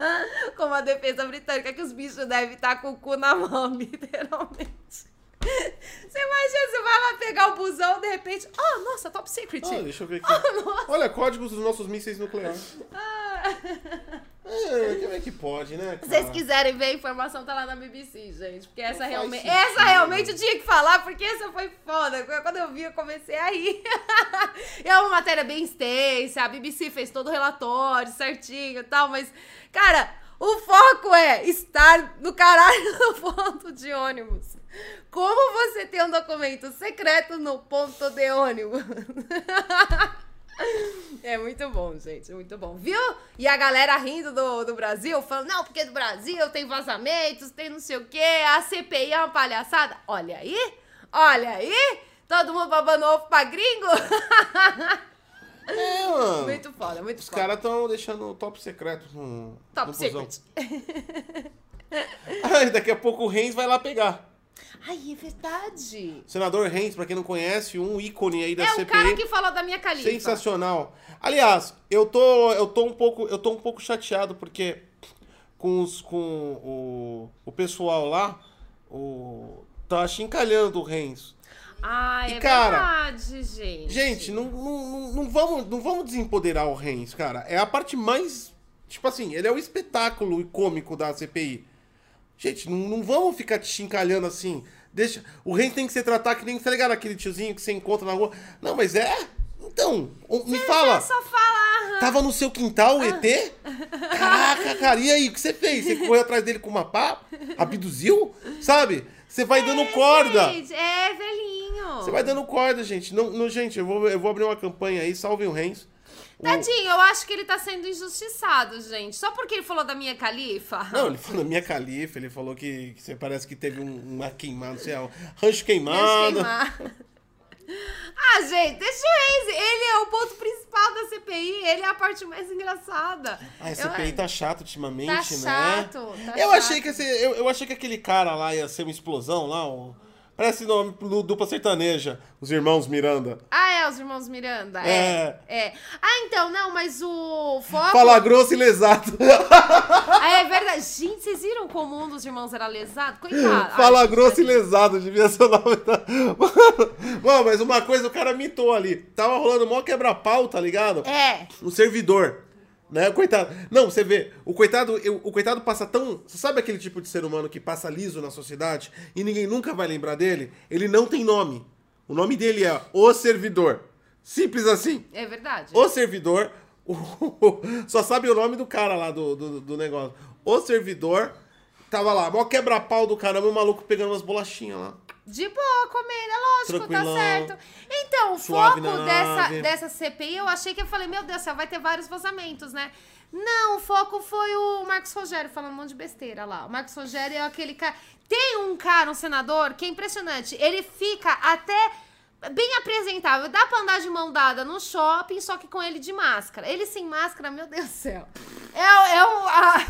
como a defesa britânica, que os bichos devem estar com o cu na mão, literalmente. Você imagina, você vai lá pegar o busão, de repente, oh, nossa, top secret. Ah, deixa eu ver aqui. Olha, códigos dos nossos mísseis nucleares. É, como é que pode, né? Se Cara? vocês quiserem ver a informação, tá lá na BBC, gente. Porque essa realmente. Essa realmente eu tinha que falar, porque essa foi foda. Quando eu vi, eu comecei a rir. é uma matéria bem extensa, a BBC fez todo o relatório certinho e tal, mas, cara, o foco é estar no caralho do ponto de ônibus. Como você tem um documento secreto no ponto de ônibus? É muito bom, gente, muito bom. Viu? E a galera rindo do, do Brasil, falando, não, porque do Brasil tem vazamentos, tem não sei o quê, a CPI é uma palhaçada. Olha aí, olha aí, todo mundo babando ovo pra gringo. É, mano. muito foda, muito Os foda. caras estão deixando o top secreto no. Top no secret. Daqui a pouco o Reis vai lá pegar. Ai, é verdade. Senador Reis, pra quem não conhece, um ícone aí da É o CPI. cara que falou da minha califa. Sensacional. Aliás, eu tô, eu tô um pouco, eu tô um pouco chateado porque com os, com o, o pessoal lá, o tá chincalhando o Reis. Ah, E, é cara, verdade, gente. Gente, não, não, não, vamos, não vamos desempoderar o Reis, cara. É a parte mais, tipo assim, ele é o espetáculo cômico da CPI. Gente, não, não vamos ficar te chincalhando assim. Deixa, o Reis tem que ser tratado que nem, tá ligado? Aquele tiozinho que você encontra na rua. Não, mas é? Então, me fala. É só falar. Tava no seu quintal o ET? Caraca, cara, e aí, o que você fez? Você correu atrás dele com uma pá? Abduziu? Sabe? Você vai dando corda. Gente, é velhinho. Você vai dando corda, gente. Não, não, gente, eu vou, eu vou abrir uma campanha aí, salvem o Reis. Tadinho, eu acho que ele tá sendo injustiçado, gente. Só porque ele falou da minha califa. Não, ele falou da minha califa, ele falou que, que você parece que teve um, uma queimada, não sei, um rancho queimado. Ah, gente, deixa o Reis. Ele é o ponto principal da CPI. Ele é a parte mais engraçada. Ah, a Eu- CPI tá chato ultimamente, Tá né? chato, tá eu chato. achei que esse, eu, eu achei que aquele cara lá ia ser uma explosão lá, o- parece nome do dupla sertaneja, os irmãos Miranda. Ah, é, os irmãos Miranda. É. É. é. Ah, então, não, mas o foco. Fala grosso e lesado. Ah, é verdade. Gente, vocês viram como um dos irmãos era lesado? Coitado. Fala Ai, grosso e lesado, devia ser o nome da... Mano, mas uma coisa, o cara mitou ali. Tava rolando mó quebra-pau, tá ligado? É. um servidor. Né, coitado. Não, você vê, o coitado, eu- o coitado passa tão. Você sabe aquele tipo de ser humano que passa liso na sociedade e ninguém nunca vai lembrar dele? Ele não tem nome. O nome dele é O Servidor. Simples assim. É verdade. O Servidor. o- só sabe o nome do cara lá do, do, do negócio. O Servidor. Tava lá, mó quebra-pau do caramba, o maluco pegando umas bolachinhas lá. De boa, comer, é lógico, tá certo. Então, o foco dessa, nave. dessa CPI, eu achei que eu falei, meu Deus do céu, vai ter vários vazamentos, né? Não, o foco foi o Marcos Rogério falando um monte de besteira lá. O Marcos Rogério é aquele cara. Tem um cara, um senador, que é impressionante. Ele fica até bem apresentável. Dá pra andar de mão dada no shopping, só que com ele de máscara. Ele sem máscara, meu Deus do céu. É, é um. ah,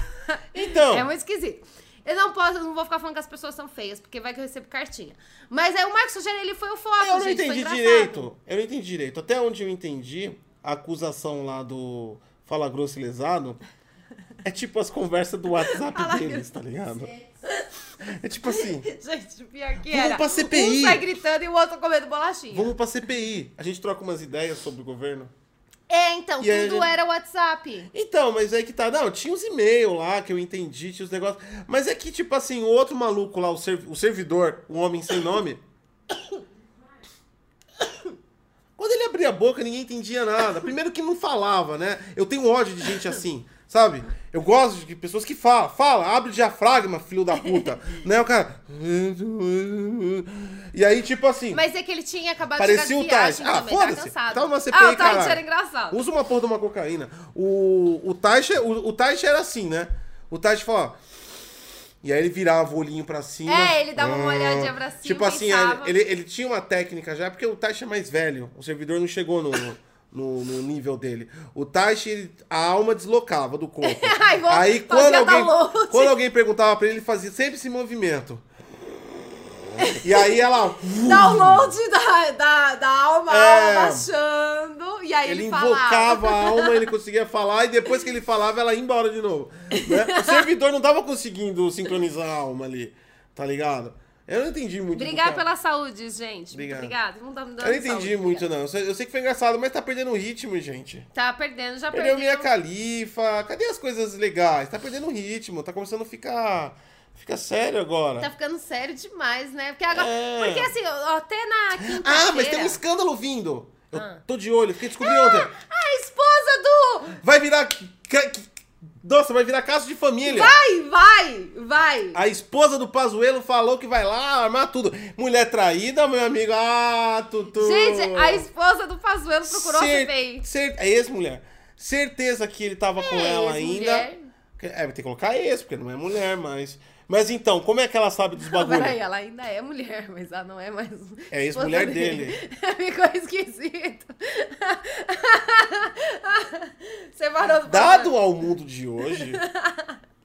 Então. é muito esquisito. Eu não posso, eu não vou ficar falando que as pessoas são feias, porque vai que eu recebo cartinha. Mas aí o Marcos Rogério, ele foi o foco, Eu não gente, entendi direito. Eu não entendi direito. Até onde eu entendi, a acusação lá do Fala Grosso e Lesado é tipo as conversas do WhatsApp Fala deles, tá ligado? É tipo assim, Gente, pior que Vamos era. pra CPI. Um sai gritando e o outro comendo bolachinha. vamos pra CPI. A gente troca umas ideias sobre o governo. É, então, E tudo gente- era WhatsApp. Então, mas aí que tá. Não, tinha os e-mails lá que eu entendi, tinha os negócios. Mas é que, tipo assim, o outro maluco lá, o, serv- o servidor, o homem sem nome. Quando ele abria a boca, ninguém entendia nada. Primeiro que não falava, né? Eu tenho ódio de gente assim, sabe? Eu gosto de pessoas que falam. Fala, abre o diafragma, filho da puta. né? O cara. E aí, tipo assim. Mas é que ele tinha acabado Parecia o de Tais. de viagem Ah, também, tava foda-se. cansado. Tava uma CPI, ah, o Tais caralho. era engraçado. Usa uma porra de uma cocaína. O, o o, o era assim, né? O Taixa falou, ó. E aí ele virava o olhinho pra cima. É, ele dava uma olhadinha pra cima, Tipo assim, ele, ele, ele tinha uma técnica já, porque o Taixa é mais velho. O servidor não chegou no, no, no nível dele. O ele- a alma deslocava do corpo. Ai, aí quando alguém, download. quando alguém perguntava pra ele, ele fazia sempre esse movimento. E aí ela... Download da, da, da alma, É. baixando. E aí ele, Ele invocava a alma, ele conseguia falar, e depois que ele falava, ela ia embora de novo. né? O servidor não tava conseguindo sincronizar a alma ali, tá ligado? Eu não entendi muito. do Obrigado cara. pela saúde, gente. Obrigado. Obrigado. Não tá me dando Eu não entendi saúde, muito, obrigado. não. Eu sei, que foi engraçado, mas tá perdendo o ritmo, gente. Tá perdendo, já Perdeu perdeu. minha califa. Cadê as coisas legais? Tá perdendo o ritmo, tá começando a ficar. Fica sério agora. Tá ficando sério demais, né? Porque agora. É. Porque assim, até na quinta-feira. Ah, mas tem um escândalo vindo. Eu Ah. tô de olho, fiquei descobri ontem. A esposa do. Vai virar. Nossa, vai virar caso de família. Vai, vai, vai. A esposa do Pazuelo falou que vai lá armar tudo. Mulher traída, meu amigo. Ah, Tutu. Gente, a esposa do Pazuello procurou Cer- CPI. cer- É ex-mulher. Certeza que ele tava com ela ainda. É, vai ter que colocar ex, porque não é mulher, mas. Mas então, como é que ela sabe dos bagulhos? Peraí, ela ainda é mulher, mas ela não é mais. É ex-mulher dele. Ficou esquisito. Separou do Dado ao mundo de hoje,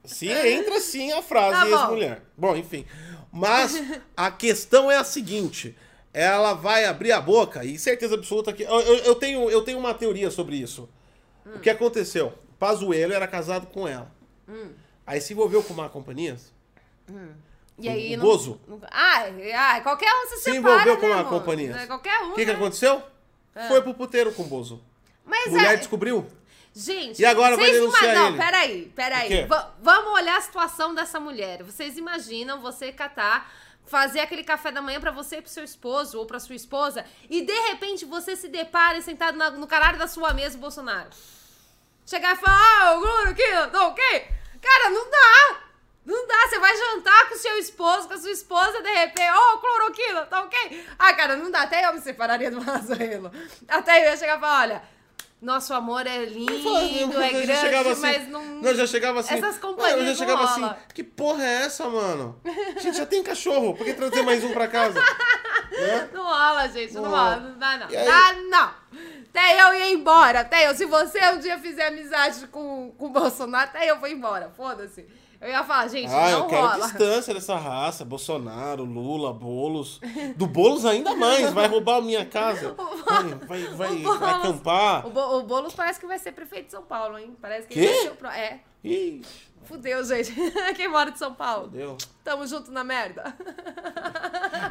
se entra sim a frase Tá ex-mulher. Bom, enfim. Mas a questão é a seguinte: ela vai abrir a boca e certeza absoluta que. Eu, eu- tenho, eu tenho uma teoria sobre isso. O que aconteceu? Pazuello era casado com ela. Hum. Aí se envolveu com má companhias. E aí, O não- Bozo? não- Ah, ah, qualquer um se Se separa, envolveu né, com uma amor? companhia. É, Qualquer um, O que, que né? aconteceu? Foi pro puteiro com o Bozo. Mas Mulher é... descobriu. Gente, E agora vai vocês denunciar ima- Não, peraí, peraí. Va- vamos olhar a situação dessa mulher. Vocês imaginam você catar, fazer aquele café da manhã pra você e pro seu esposo ou pra sua esposa e de repente você se depara sentado na- no caralho da sua mesa, Bolsonaro. Chegar e falar, ah, o Bruno aqui, não, o quê? Cara, não dá. Não dá, você vai jantar com seu esposo, com a sua esposa, de repente, ô, cloroquina, tá ok? Ah, cara, não dá, até eu me separaria do Mazuelo. Até eu ia chegar e falar, olha, nosso amor é lindo, Eu é grande, assim, mas não... Não, já chegava assim. Essas companhias eu já não chegava assim. rola. Que porra é essa, mano? Gente já tem cachorro. Por que trazer mais um pra casa? Né? Não rola, gente, não, Não rola, rola. não dá não. Aí- Dá não. Até eu ia embora, até eu. Se você um dia fizer amizade com, com o Bolsonaro, até eu vou embora, foda-se. Eu ia falar, gente, Ah, não eu quero rola. distância dessa raça. Bolsonaro, Lula, Boulos. Do Boulos ainda mais. Vai roubar a minha casa. Vai, vai, vai, O Boulos- vai acampar. O, Bo- o Boulos parece que vai ser prefeito de São Paulo, hein? Parece que ele vai ser o. É, Ih, fudeu, gente. Quem mora de São Paulo? deu. Tamo junto na merda.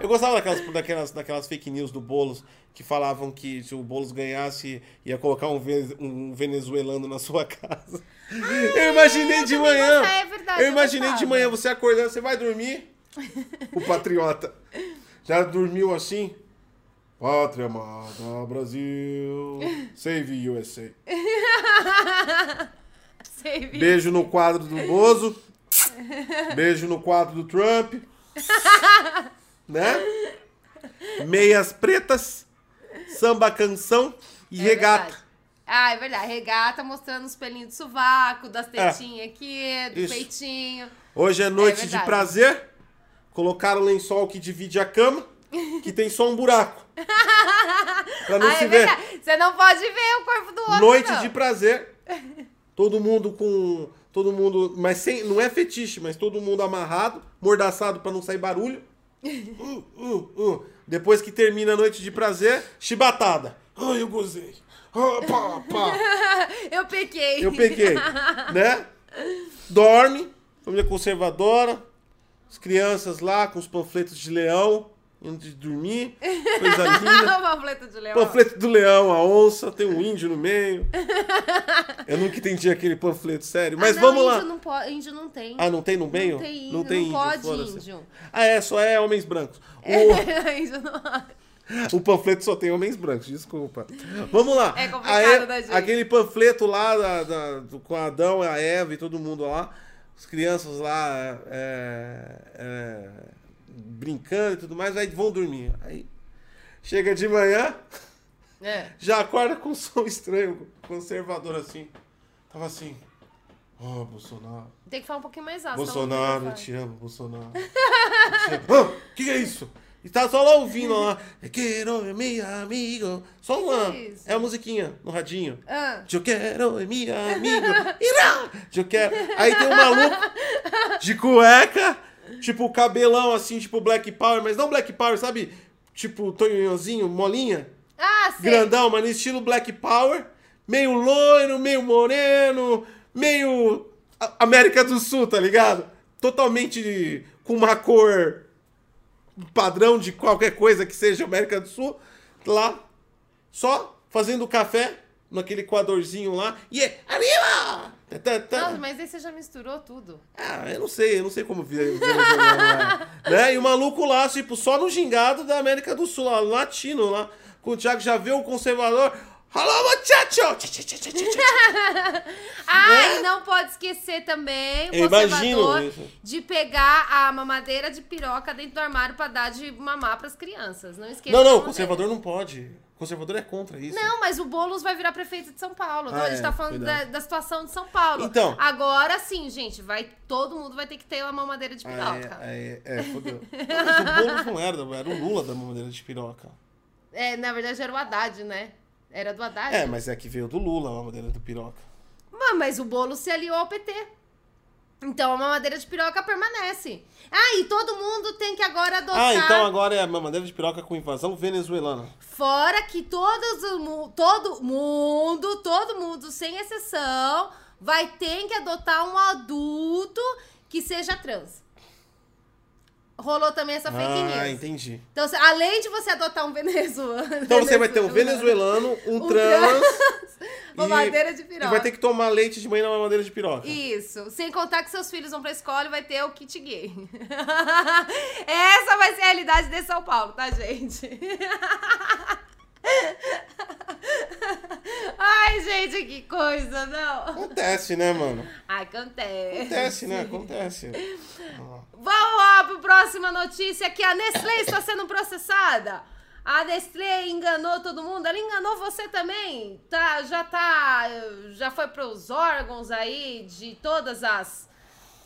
Eu gostava daquelas, daquelas, daquelas fake news do Boulos que falavam que se o Boulos ganhasse, ia colocar um, um venezuelano na sua casa. eu imaginei de também manhã. é verdade, eu eu imaginei de gostava. manhã você acordando, você vai dormir? o patriota. Já dormiu assim? Pátria amada, Brasil, save USA. Beijo no quadro do Bozo. Beijo no quadro do Trump. né? Meias pretas, samba canção e É regata. verdade. Ah, é verdade. Regata mostrando os pelinhos do sovaco, das tetinhas aqui, do É. Isso. peitinho. Hoje é noite de verdade. prazer. Colocaram o lençol que divide a cama, que tem só um buraco. Pra não ah, se é ver. Você não pode ver o corpo do outro. Noite não. de prazer. Todo mundo com. Todo mundo. Mas sem, não é fetiche, mas todo mundo amarrado, mordaçado pra não sair barulho. Uh, uh, uh. Depois que termina a noite de prazer, chibatada. Ai, eu gozei. Ah, pá, pá. Eu pequei. Eu peguei. né? Dorme, família conservadora, as crianças lá com os panfletos de leão, antes de dormir. Coisa linda. o panfleto de leão. Panfleto do leão, a onça, tem um índio no meio. Eu nunca entendi aquele panfleto, sério. Mas ah, não, vamos lá. índio Não pode, índio não tem. Ah, não tem no meio? Não tem índio, não, tem não índio, pode índio. Ah, é, só é homens brancos. O, índio não... o panfleto só tem homens brancos, desculpa. Vamos lá. É complicado, Aí, né, gente? Aquele panfleto lá da, da- do- com Adão, a Eva e todo mundo lá. As crianças lá é, é, brincando e tudo mais, aí vão dormir. Aí chega de manhã, É. já acorda com um som estranho, conservador assim. Tava assim. Oh, Bolsonaro. Tem que falar um pouquinho mais alto. Bolsonaro, eu te amo, Bolsonaro. O que, que é isso? E tá só lá ouvindo lá. Quero meu amigo. Só uma. que é? É a musiquinha no radinho. Ah, Eu quero meu amigo. Irá! Eu quero. Aí tem um maluco de cueca, tipo cabelão assim, tipo Black Power, mas não Black Power, sabe? Tipo Tonhãozinho, molinha. ah sei. Grandão, mas no estilo Black Power. Meio loiro, meio moreno, meio América do Sul, tá ligado? Totalmente com uma cor padrão de qualquer coisa que seja América do Sul. Lá, só fazendo café naquele coadorzinho lá. E é arriba! Tá, tá, tá. Nossa, mas aí você já misturou tudo. Ah, eu não sei, eu não sei como vi- venezuelano é. né? E o maluco lá, tipo, só no gingado da América do Sul, lá, latino lá, com o Thiago já vê o conservador. Alô, muchacho! Ah, Né? e não pode esquecer também o Eu imagino conservador de pegar a mamadeira de piroca dentro do armário pra dar de mamar pras crianças. Não esqueça. Não, não, o conservador não pode. O conservador é contra isso. Não, mas o Boulos vai virar prefeito de São Paulo. Então Ah, a gente é, tá falando da, cuidado. da situação de São Paulo. Então. Agora sim, gente, vai, todo mundo vai ter que ter uma mamadeira de Ah, piroca. é, é, é, fodeu. Não, mas o Boulos não era, era o Lula da mamadeira de piroca. É, na verdade era o Haddad, né? Era do Haddad. É, mas é que veio do Lula a mamadeira de piroca. Mas, mas o bolo se aliou ao PT. Então a mamadeira de piroca permanece. Ah, e todo mundo tem que agora adotar. Ah, então agora é a mamadeira de piroca com invasão venezuelana. Fora que todos, todo mundo, todo mundo, sem exceção, vai ter que adotar um adulto que seja trans. Rolou também essa fake Ah, news. entendi. Então, além de você adotar um venezuelano. Então você vai ter um venezuelano, um, Um trans Mamadeira de e piroca. vai ter que tomar leite de manhã na mamadeira de piroca. Isso. Sem contar que seus filhos vão pra escola e vai ter o kit gay. Essa vai ser a realidade de São Paulo, tá, gente? Ai, gente, que coisa, não. Acontece, né, mano? Acontece. Acontece, né? Acontece. Vamos lá para a próxima notícia que a Nestlé está sendo processada. A Nestlé enganou todo mundo, ela enganou você também. Tá, já tá, já foi para os órgãos aí de todas as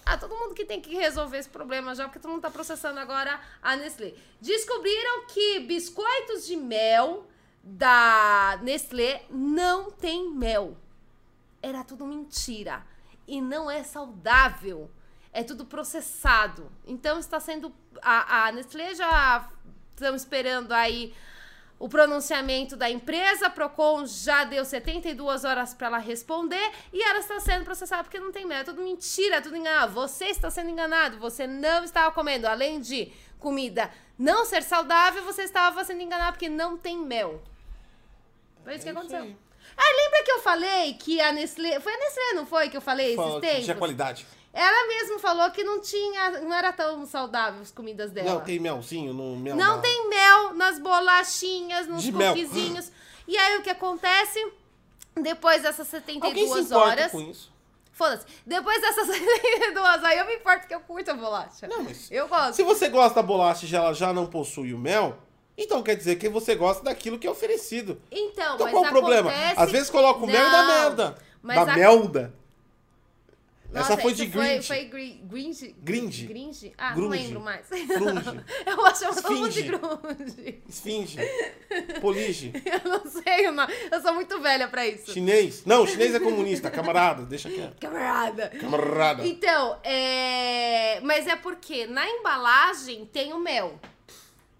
ah, todo mundo que tem que resolver esse problema já, porque todo mundo tá processando agora a Nestlé. Descobriram que biscoitos de mel da Nestlé não tem mel. Era tudo mentira. E não é saudável. É tudo processado. Então está sendo. A, a Nestlé já estão esperando aí o pronunciamento da empresa. Procon já deu 72 horas para ela responder. E ela está sendo processada porque não tem mel. É tudo mentira, é tudo enganado. Você está sendo enganado. Você não estava comendo. Além de comida não ser saudável, você estava sendo enganado porque não tem mel. Foi isso que É aconteceu. Ah, lembra que eu falei que a Nestlé. Foi a Nestlé, não foi? Que eu falei Fala esses que tempos? tinha qualidade. Ela mesma falou que não tinha. Não era tão saudável as comidas dela. Não, tem melzinho no mel. Não na- tem mel nas bolachinhas, nos cookiezinhos. E aí o que acontece? Depois dessas Alguém se 72 importa horas. com isso? Foda-se. Depois dessas 72 aí eu me importo que eu curto a bolacha. Não, mas- Eu gosto. Se você gosta da bolacha e já- ela já não possui o mel, então quer dizer que você gosta daquilo que é oferecido. Então, Então qual o problema? acontece Às vezes coloca o mel Não, merda. mas Dá a- melda. Nossa, Essa foi de Grinch. Foi, foi gri- Grinch. Gringe. Grinch? Ah, Grunge. não lembro mais. Frunge. Eu acho que todo mundo de grunge. Esfinge. Polige. Eu não sei o nome. Eu sou muito velha pra isso. Chinês. Não, chinês é comunista. Camarada, deixa quieto. Camarada. Camarada. Então, é... Mas é porque na embalagem tem o mel.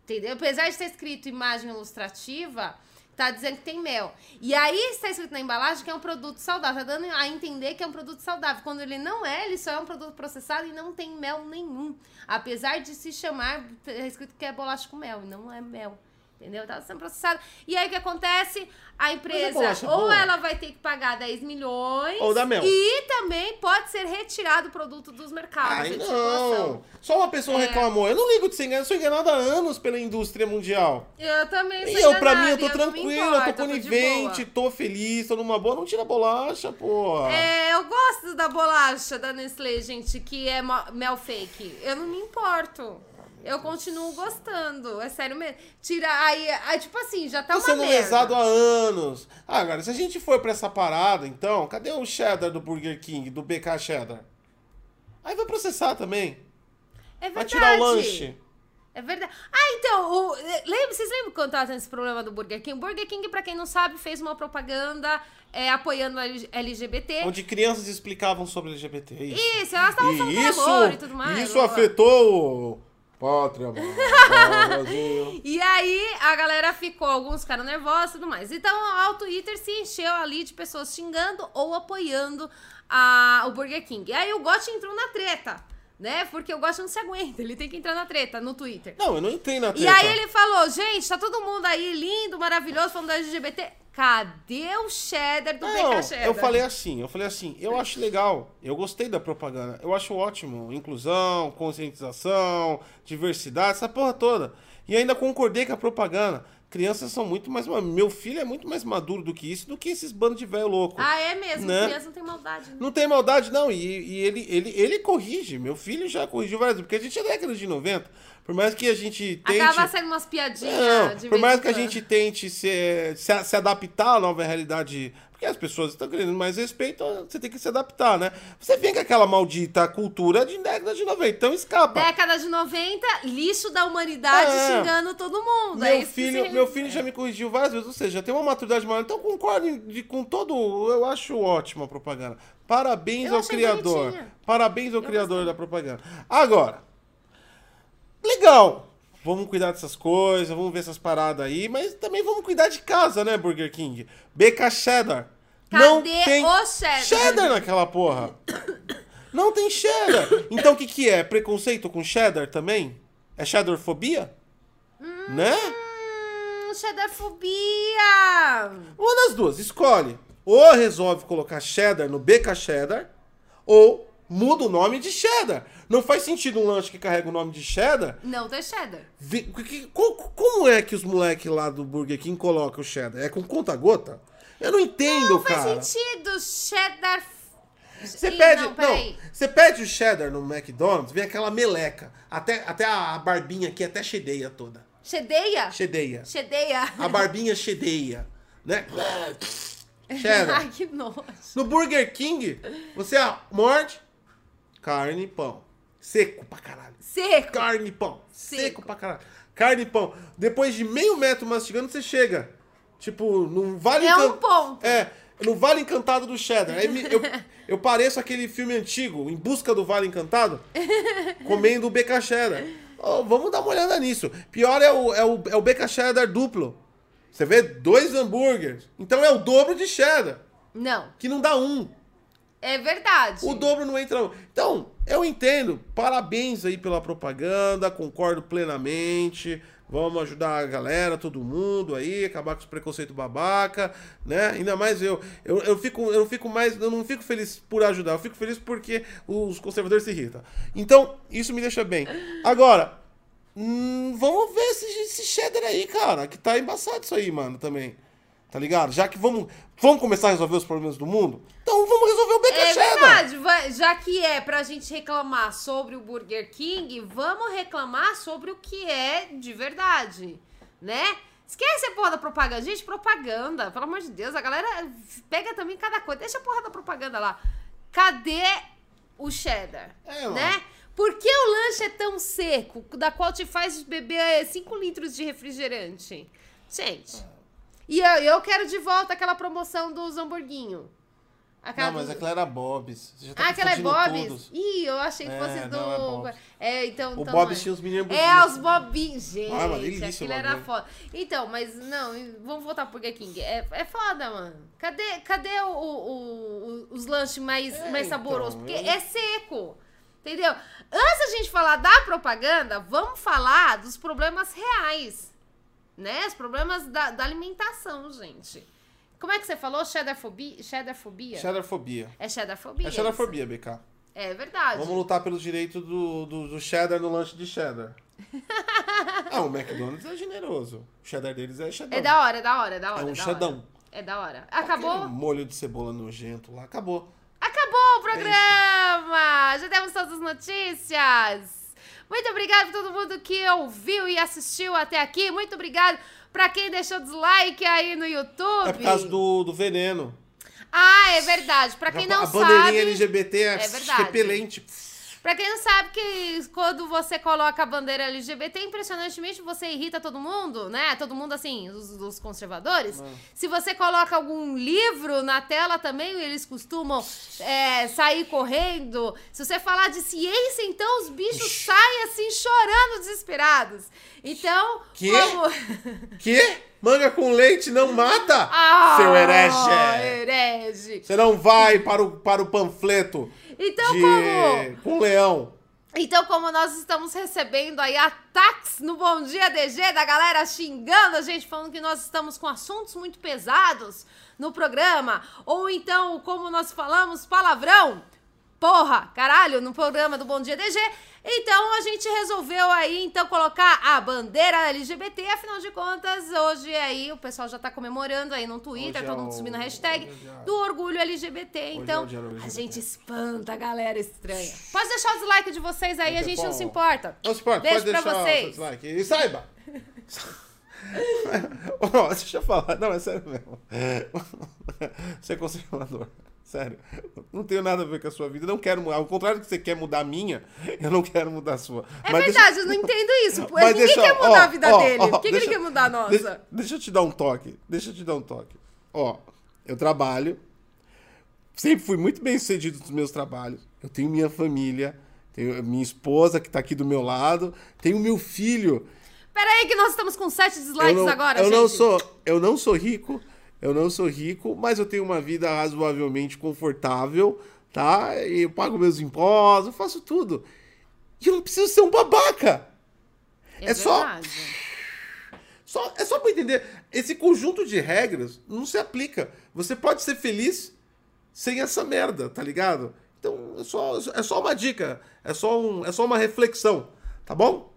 Entendeu? Apesar de ter escrito imagem ilustrativa, tá dizendo que tem mel. E aí está escrito na embalagem que é um produto saudável, tá dando a entender que é um produto saudável. Quando ele não é, ele só é um produto processado e não tem mel nenhum. Apesar de se chamar, é escrito que é bolacha com mel, não é mel. Entendeu? Tá sendo processado. E aí o que acontece? A empresa, bolacha ou boa. ela vai ter que pagar 10 milhões. Ou dá mel. E também pode ser retirado o produto dos mercados. Ai, não. Só uma pessoa É. reclamou. Eu não ligo de ser enganado, eu sou enganado há anos pela indústria mundial. Eu também sou E eu, pra mim, eu enganada, tô importo, eu tô conivente, boa. tô feliz, tô numa boa. Não tira bolacha, pô. É, eu gosto da bolacha da Nestlé, gente, que é mel fake. Eu não me importo. Eu continuo gostando. É sério mesmo. Tira aí, aí tipo assim, já tá Tá uma sendo merda. lesado há anos. Ah, agora, se a gente for pra essa parada, então, cadê o cheddar do Burger King, do BK Cheddar? Aí vai processar também. É Vai verdade. tirar o lanche. É verdade. Ah, então, o, lembra, vocês lembram quando tava tendo esse problema do Burger King? O Burger King, pra quem não sabe, fez uma propaganda é, apoiando a LGBT. Onde crianças explicavam sobre LGBT. Isso. Isso, elas estavam falando de amor e tudo mais. isso afetou o Pátria. E aí a galera ficou, alguns ficaram nervosos e tudo mais. Então o Twitter se encheu ali de pessoas xingando ou apoiando a, o Burger King. E aí o Gotti entrou na treta, né? Porque o Gotti não se aguenta, ele tem que entrar na treta no Twitter. Não, eu não entrei na E treta. aí ele falou, gente, tá todo mundo aí lindo, maravilhoso, falando da LGBT. Cadê o cheddar do Não, BK Cheddar? eu falei assim, eu falei assim, eu acho legal, eu gostei da propaganda, eu acho ótimo, inclusão, conscientização, diversidade, essa porra toda. E ainda concordei com a propaganda. Crianças são muito mais. Meu filho é muito mais maduro do que isso, do que esses bandos de velho louco. Ah, é mesmo, Né? criança não tem maldade. Né? Não tem maldade, não. E, e ele, ele, ele corrige. Meu filho já corrigiu várias vezes. Porque a gente é década de 90. Por mais que a gente tente. Acaba saindo umas piadinhas Não, por mais que a gente tente se, se, se adaptar à nova realidade, porque as pessoas estão querendo mais respeito, você tem que se adaptar, né? Você vem com aquela maldita cultura de década de 90, então escapa. Década de 90, lixo da humanidade É. xingando todo mundo. é Meu que filho, meu filho já me corrigiu várias vezes, ou seja, tem uma maturidade maior. Então concordo de, com todo. Eu acho ótima a propaganda. Parabéns Eu ao criador. bonitinha. Parabéns ao criador da propaganda. Agora, legal. Vamos cuidar dessas coisas, vamos ver essas paradas aí, mas também vamos cuidar de casa, né, Burger King? BK Cheddar. Não Cadê tem o cheddar? cheddar naquela porra. Não tem cheddar. Então o que que é? Preconceito com cheddar também? É cheddarfobia? Né? Hum, cheddarfobia! Uma das duas, escolhe. Ou resolve colocar cheddar no BK Cheddar, ou muda o nome de cheddar. Não faz sentido um lanche que carrega o nome de cheddar. Não tem cheddar. Como é que os moleques lá do Burger King colocam o cheddar? É com conta-gota? Eu não entendo, Não cara. faz sentido. Cheddar. Você Ih, pede, Não, não, você pede o cheddar no McDonald's, vem aquela meleca. Até, até a barbinha aqui até chedeia toda. Chedeia? Chedeia. Chedeia. A barbinha chedeia, né? Cheddar. Ai, que nojo. No Burger King, você morde carne e pão. Seco pra caralho. Seco. Carne e pão. Seco. Seco pra caralho. Carne e pão. Depois de meio metro mastigando, você chega. Tipo, num vale É um encan- ponto. É, no Vale Encantado do Cheddar. Aí eu, eu pareço aquele filme antigo, Em Busca do Vale Encantado, comendo o BK Cheddar. Ó, vamos dar uma olhada nisso. Pior é o, é o, é o BK Cheddar duplo. Você vê dois hambúrgueres. Então é o dobro de cheddar, Não. que não dá um. É verdade. O dobro não entra. um. Então, eu entendo. Parabéns aí pela propaganda, concordo plenamente. Vamos ajudar a galera, todo mundo aí, acabar com os preconceitos babaca, né? Ainda mais eu. Eu, eu, fico, eu fico mais. Eu não fico feliz por ajudar, eu fico feliz porque os conservadores se irritam. Então, isso me deixa bem. Agora, hum, vamos ver esse, esse cheddar aí, cara. Que tá embaçado isso aí, mano, também. Tá ligado? Já que vamos, vamos começar a resolver os problemas do mundo, então vamos resolver o É verdade, já que é pra gente reclamar sobre o Burger King, vamos reclamar sobre o que é de verdade, né? Esquece a porra da propaganda. Gente, propaganda, pelo amor de Deus, a galera pega também cada coisa. Deixa a porra da propaganda lá. Cadê o cheddar? É, mano. né? Por que o lanche é tão seco, da qual te faz beber 5 litros de refrigerante? Gente, e eu, eu quero de volta aquela promoção dos hamburguinhos. Aquela Não, mas aquela era Bob's. Tá Ah, aquela é Bob's? todos. Ih, eu achei que É, fosse do. não, é. É, então. O então Bob's é. tinha os meninos É, bonitos. os bobinhos, gente. Ah, delícia aquilo era bagulho. foda. Então, mas não, vamos voltar pro Burger King. É, é foda, mano. Cadê, cadê o, o- o- os lanches mais, É, mais então, saborosos? Porque eu- é seco. Entendeu? Antes da gente falar da propaganda, vamos falar dos problemas reais. Né? Os problemas da, da alimentação, gente. Como é que você falou? Cheddarfobia? Cheddarfobia? Cheddarfobia. É cheddarfobia. É isso. cheddarfobia, BK. É verdade. Vamos lutar pelos direitos do, do, do cheddar no lanche de cheddar. ah, o McDonald's é generoso. O cheddar deles é cheddar. É da hora, é da hora, é da hora. É um hora. É da hora. Acabou? Aquele molho de cebola nojento lá. Acabou. Acabou o programa! Já temos todas as notícias. Muito obrigada por todo mundo que ouviu e assistiu até aqui. Muito obrigado pra quem deixou dislike aí no YouTube. É por causa do, do veneno. Ah, é verdade. Pra quem não a bandeirinha sabe, LGBT é, É repelente. Pra quem não sabe que quando você coloca a bandeira LGBT, impressionantemente você irrita todo mundo, né? Todo mundo, assim, os, os conservadores. Ah. Se você coloca algum livro na tela também, eles costumam é, sair correndo. Se você falar de ciência, então os bichos saem assim, chorando, desesperados. Então, Quê? como... Que? Manga com leite não mata, Ah, seu herege. herege. Você não vai para o, para o panfleto Então, de... como... com leão. Então, como nós estamos recebendo aí ataques no Bom Dia DG da galera xingando a gente, falando que nós estamos com assuntos muito pesados no programa, ou então, como nós falamos, palavrão, porra, caralho, no programa do Bom Dia DG, então a gente resolveu aí, então, colocar a bandeira LGBT, afinal de contas, hoje aí o pessoal já tá comemorando aí no Twitter, Hoje é todo mundo o- subindo a hashtag hoje é- do orgulho LGBT, é então o dia do a LGBT. gente espanta a galera estranha. Pode deixar o dislike de vocês aí, a gente não se importa. Não se importa, Beijo pode pra deixar o vocês. seu dislike. E saiba! Ó, deixa eu falar. Não, é sério mesmo. Você é conservador. Sério. Não tenho nada a ver com a sua vida. Não quero mudar. Ao contrário que você quer mudar a minha, eu não quero mudar a sua. É Mas deixa- verdade, eu não entendo isso. Mas Ninguém deixa- quer mudar ó, a vida ó, dele. ó, Por que, que deixa- ele quer mudar a nossa? Deixa, deixa eu te dar um toque. Deixa eu te dar um toque. Ó, eu trabalho. Sempre fui muito bem sucedido nos meus trabalhos. Eu tenho minha família. Tenho minha esposa que tá aqui do meu lado. Tenho meu filho. Pera aí que nós estamos com sete dislikes eu não, agora, eu gente. não sou, eu não sou rico. Eu não sou rico, mas eu tenho uma vida razoavelmente confortável, tá? E eu pago meus impostos, eu faço tudo. E eu não preciso ser um babaca. É, é só-. Só, é só pra entender. Esse conjunto de regras não se aplica. Você pode ser feliz sem essa merda, tá ligado? Então é só, é só uma dica. É só, um, é só uma reflexão, tá bom?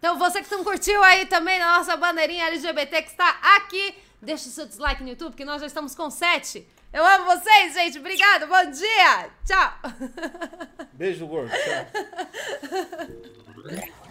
Então você que não curtiu aí também a nossa bandeirinha LGBT que está aqui, deixa o seu dislike no YouTube, que nós já estamos com sete. Eu amo vocês, gente. Obrigado. Bom dia. Tchau. Beijo, gordo. Tchau.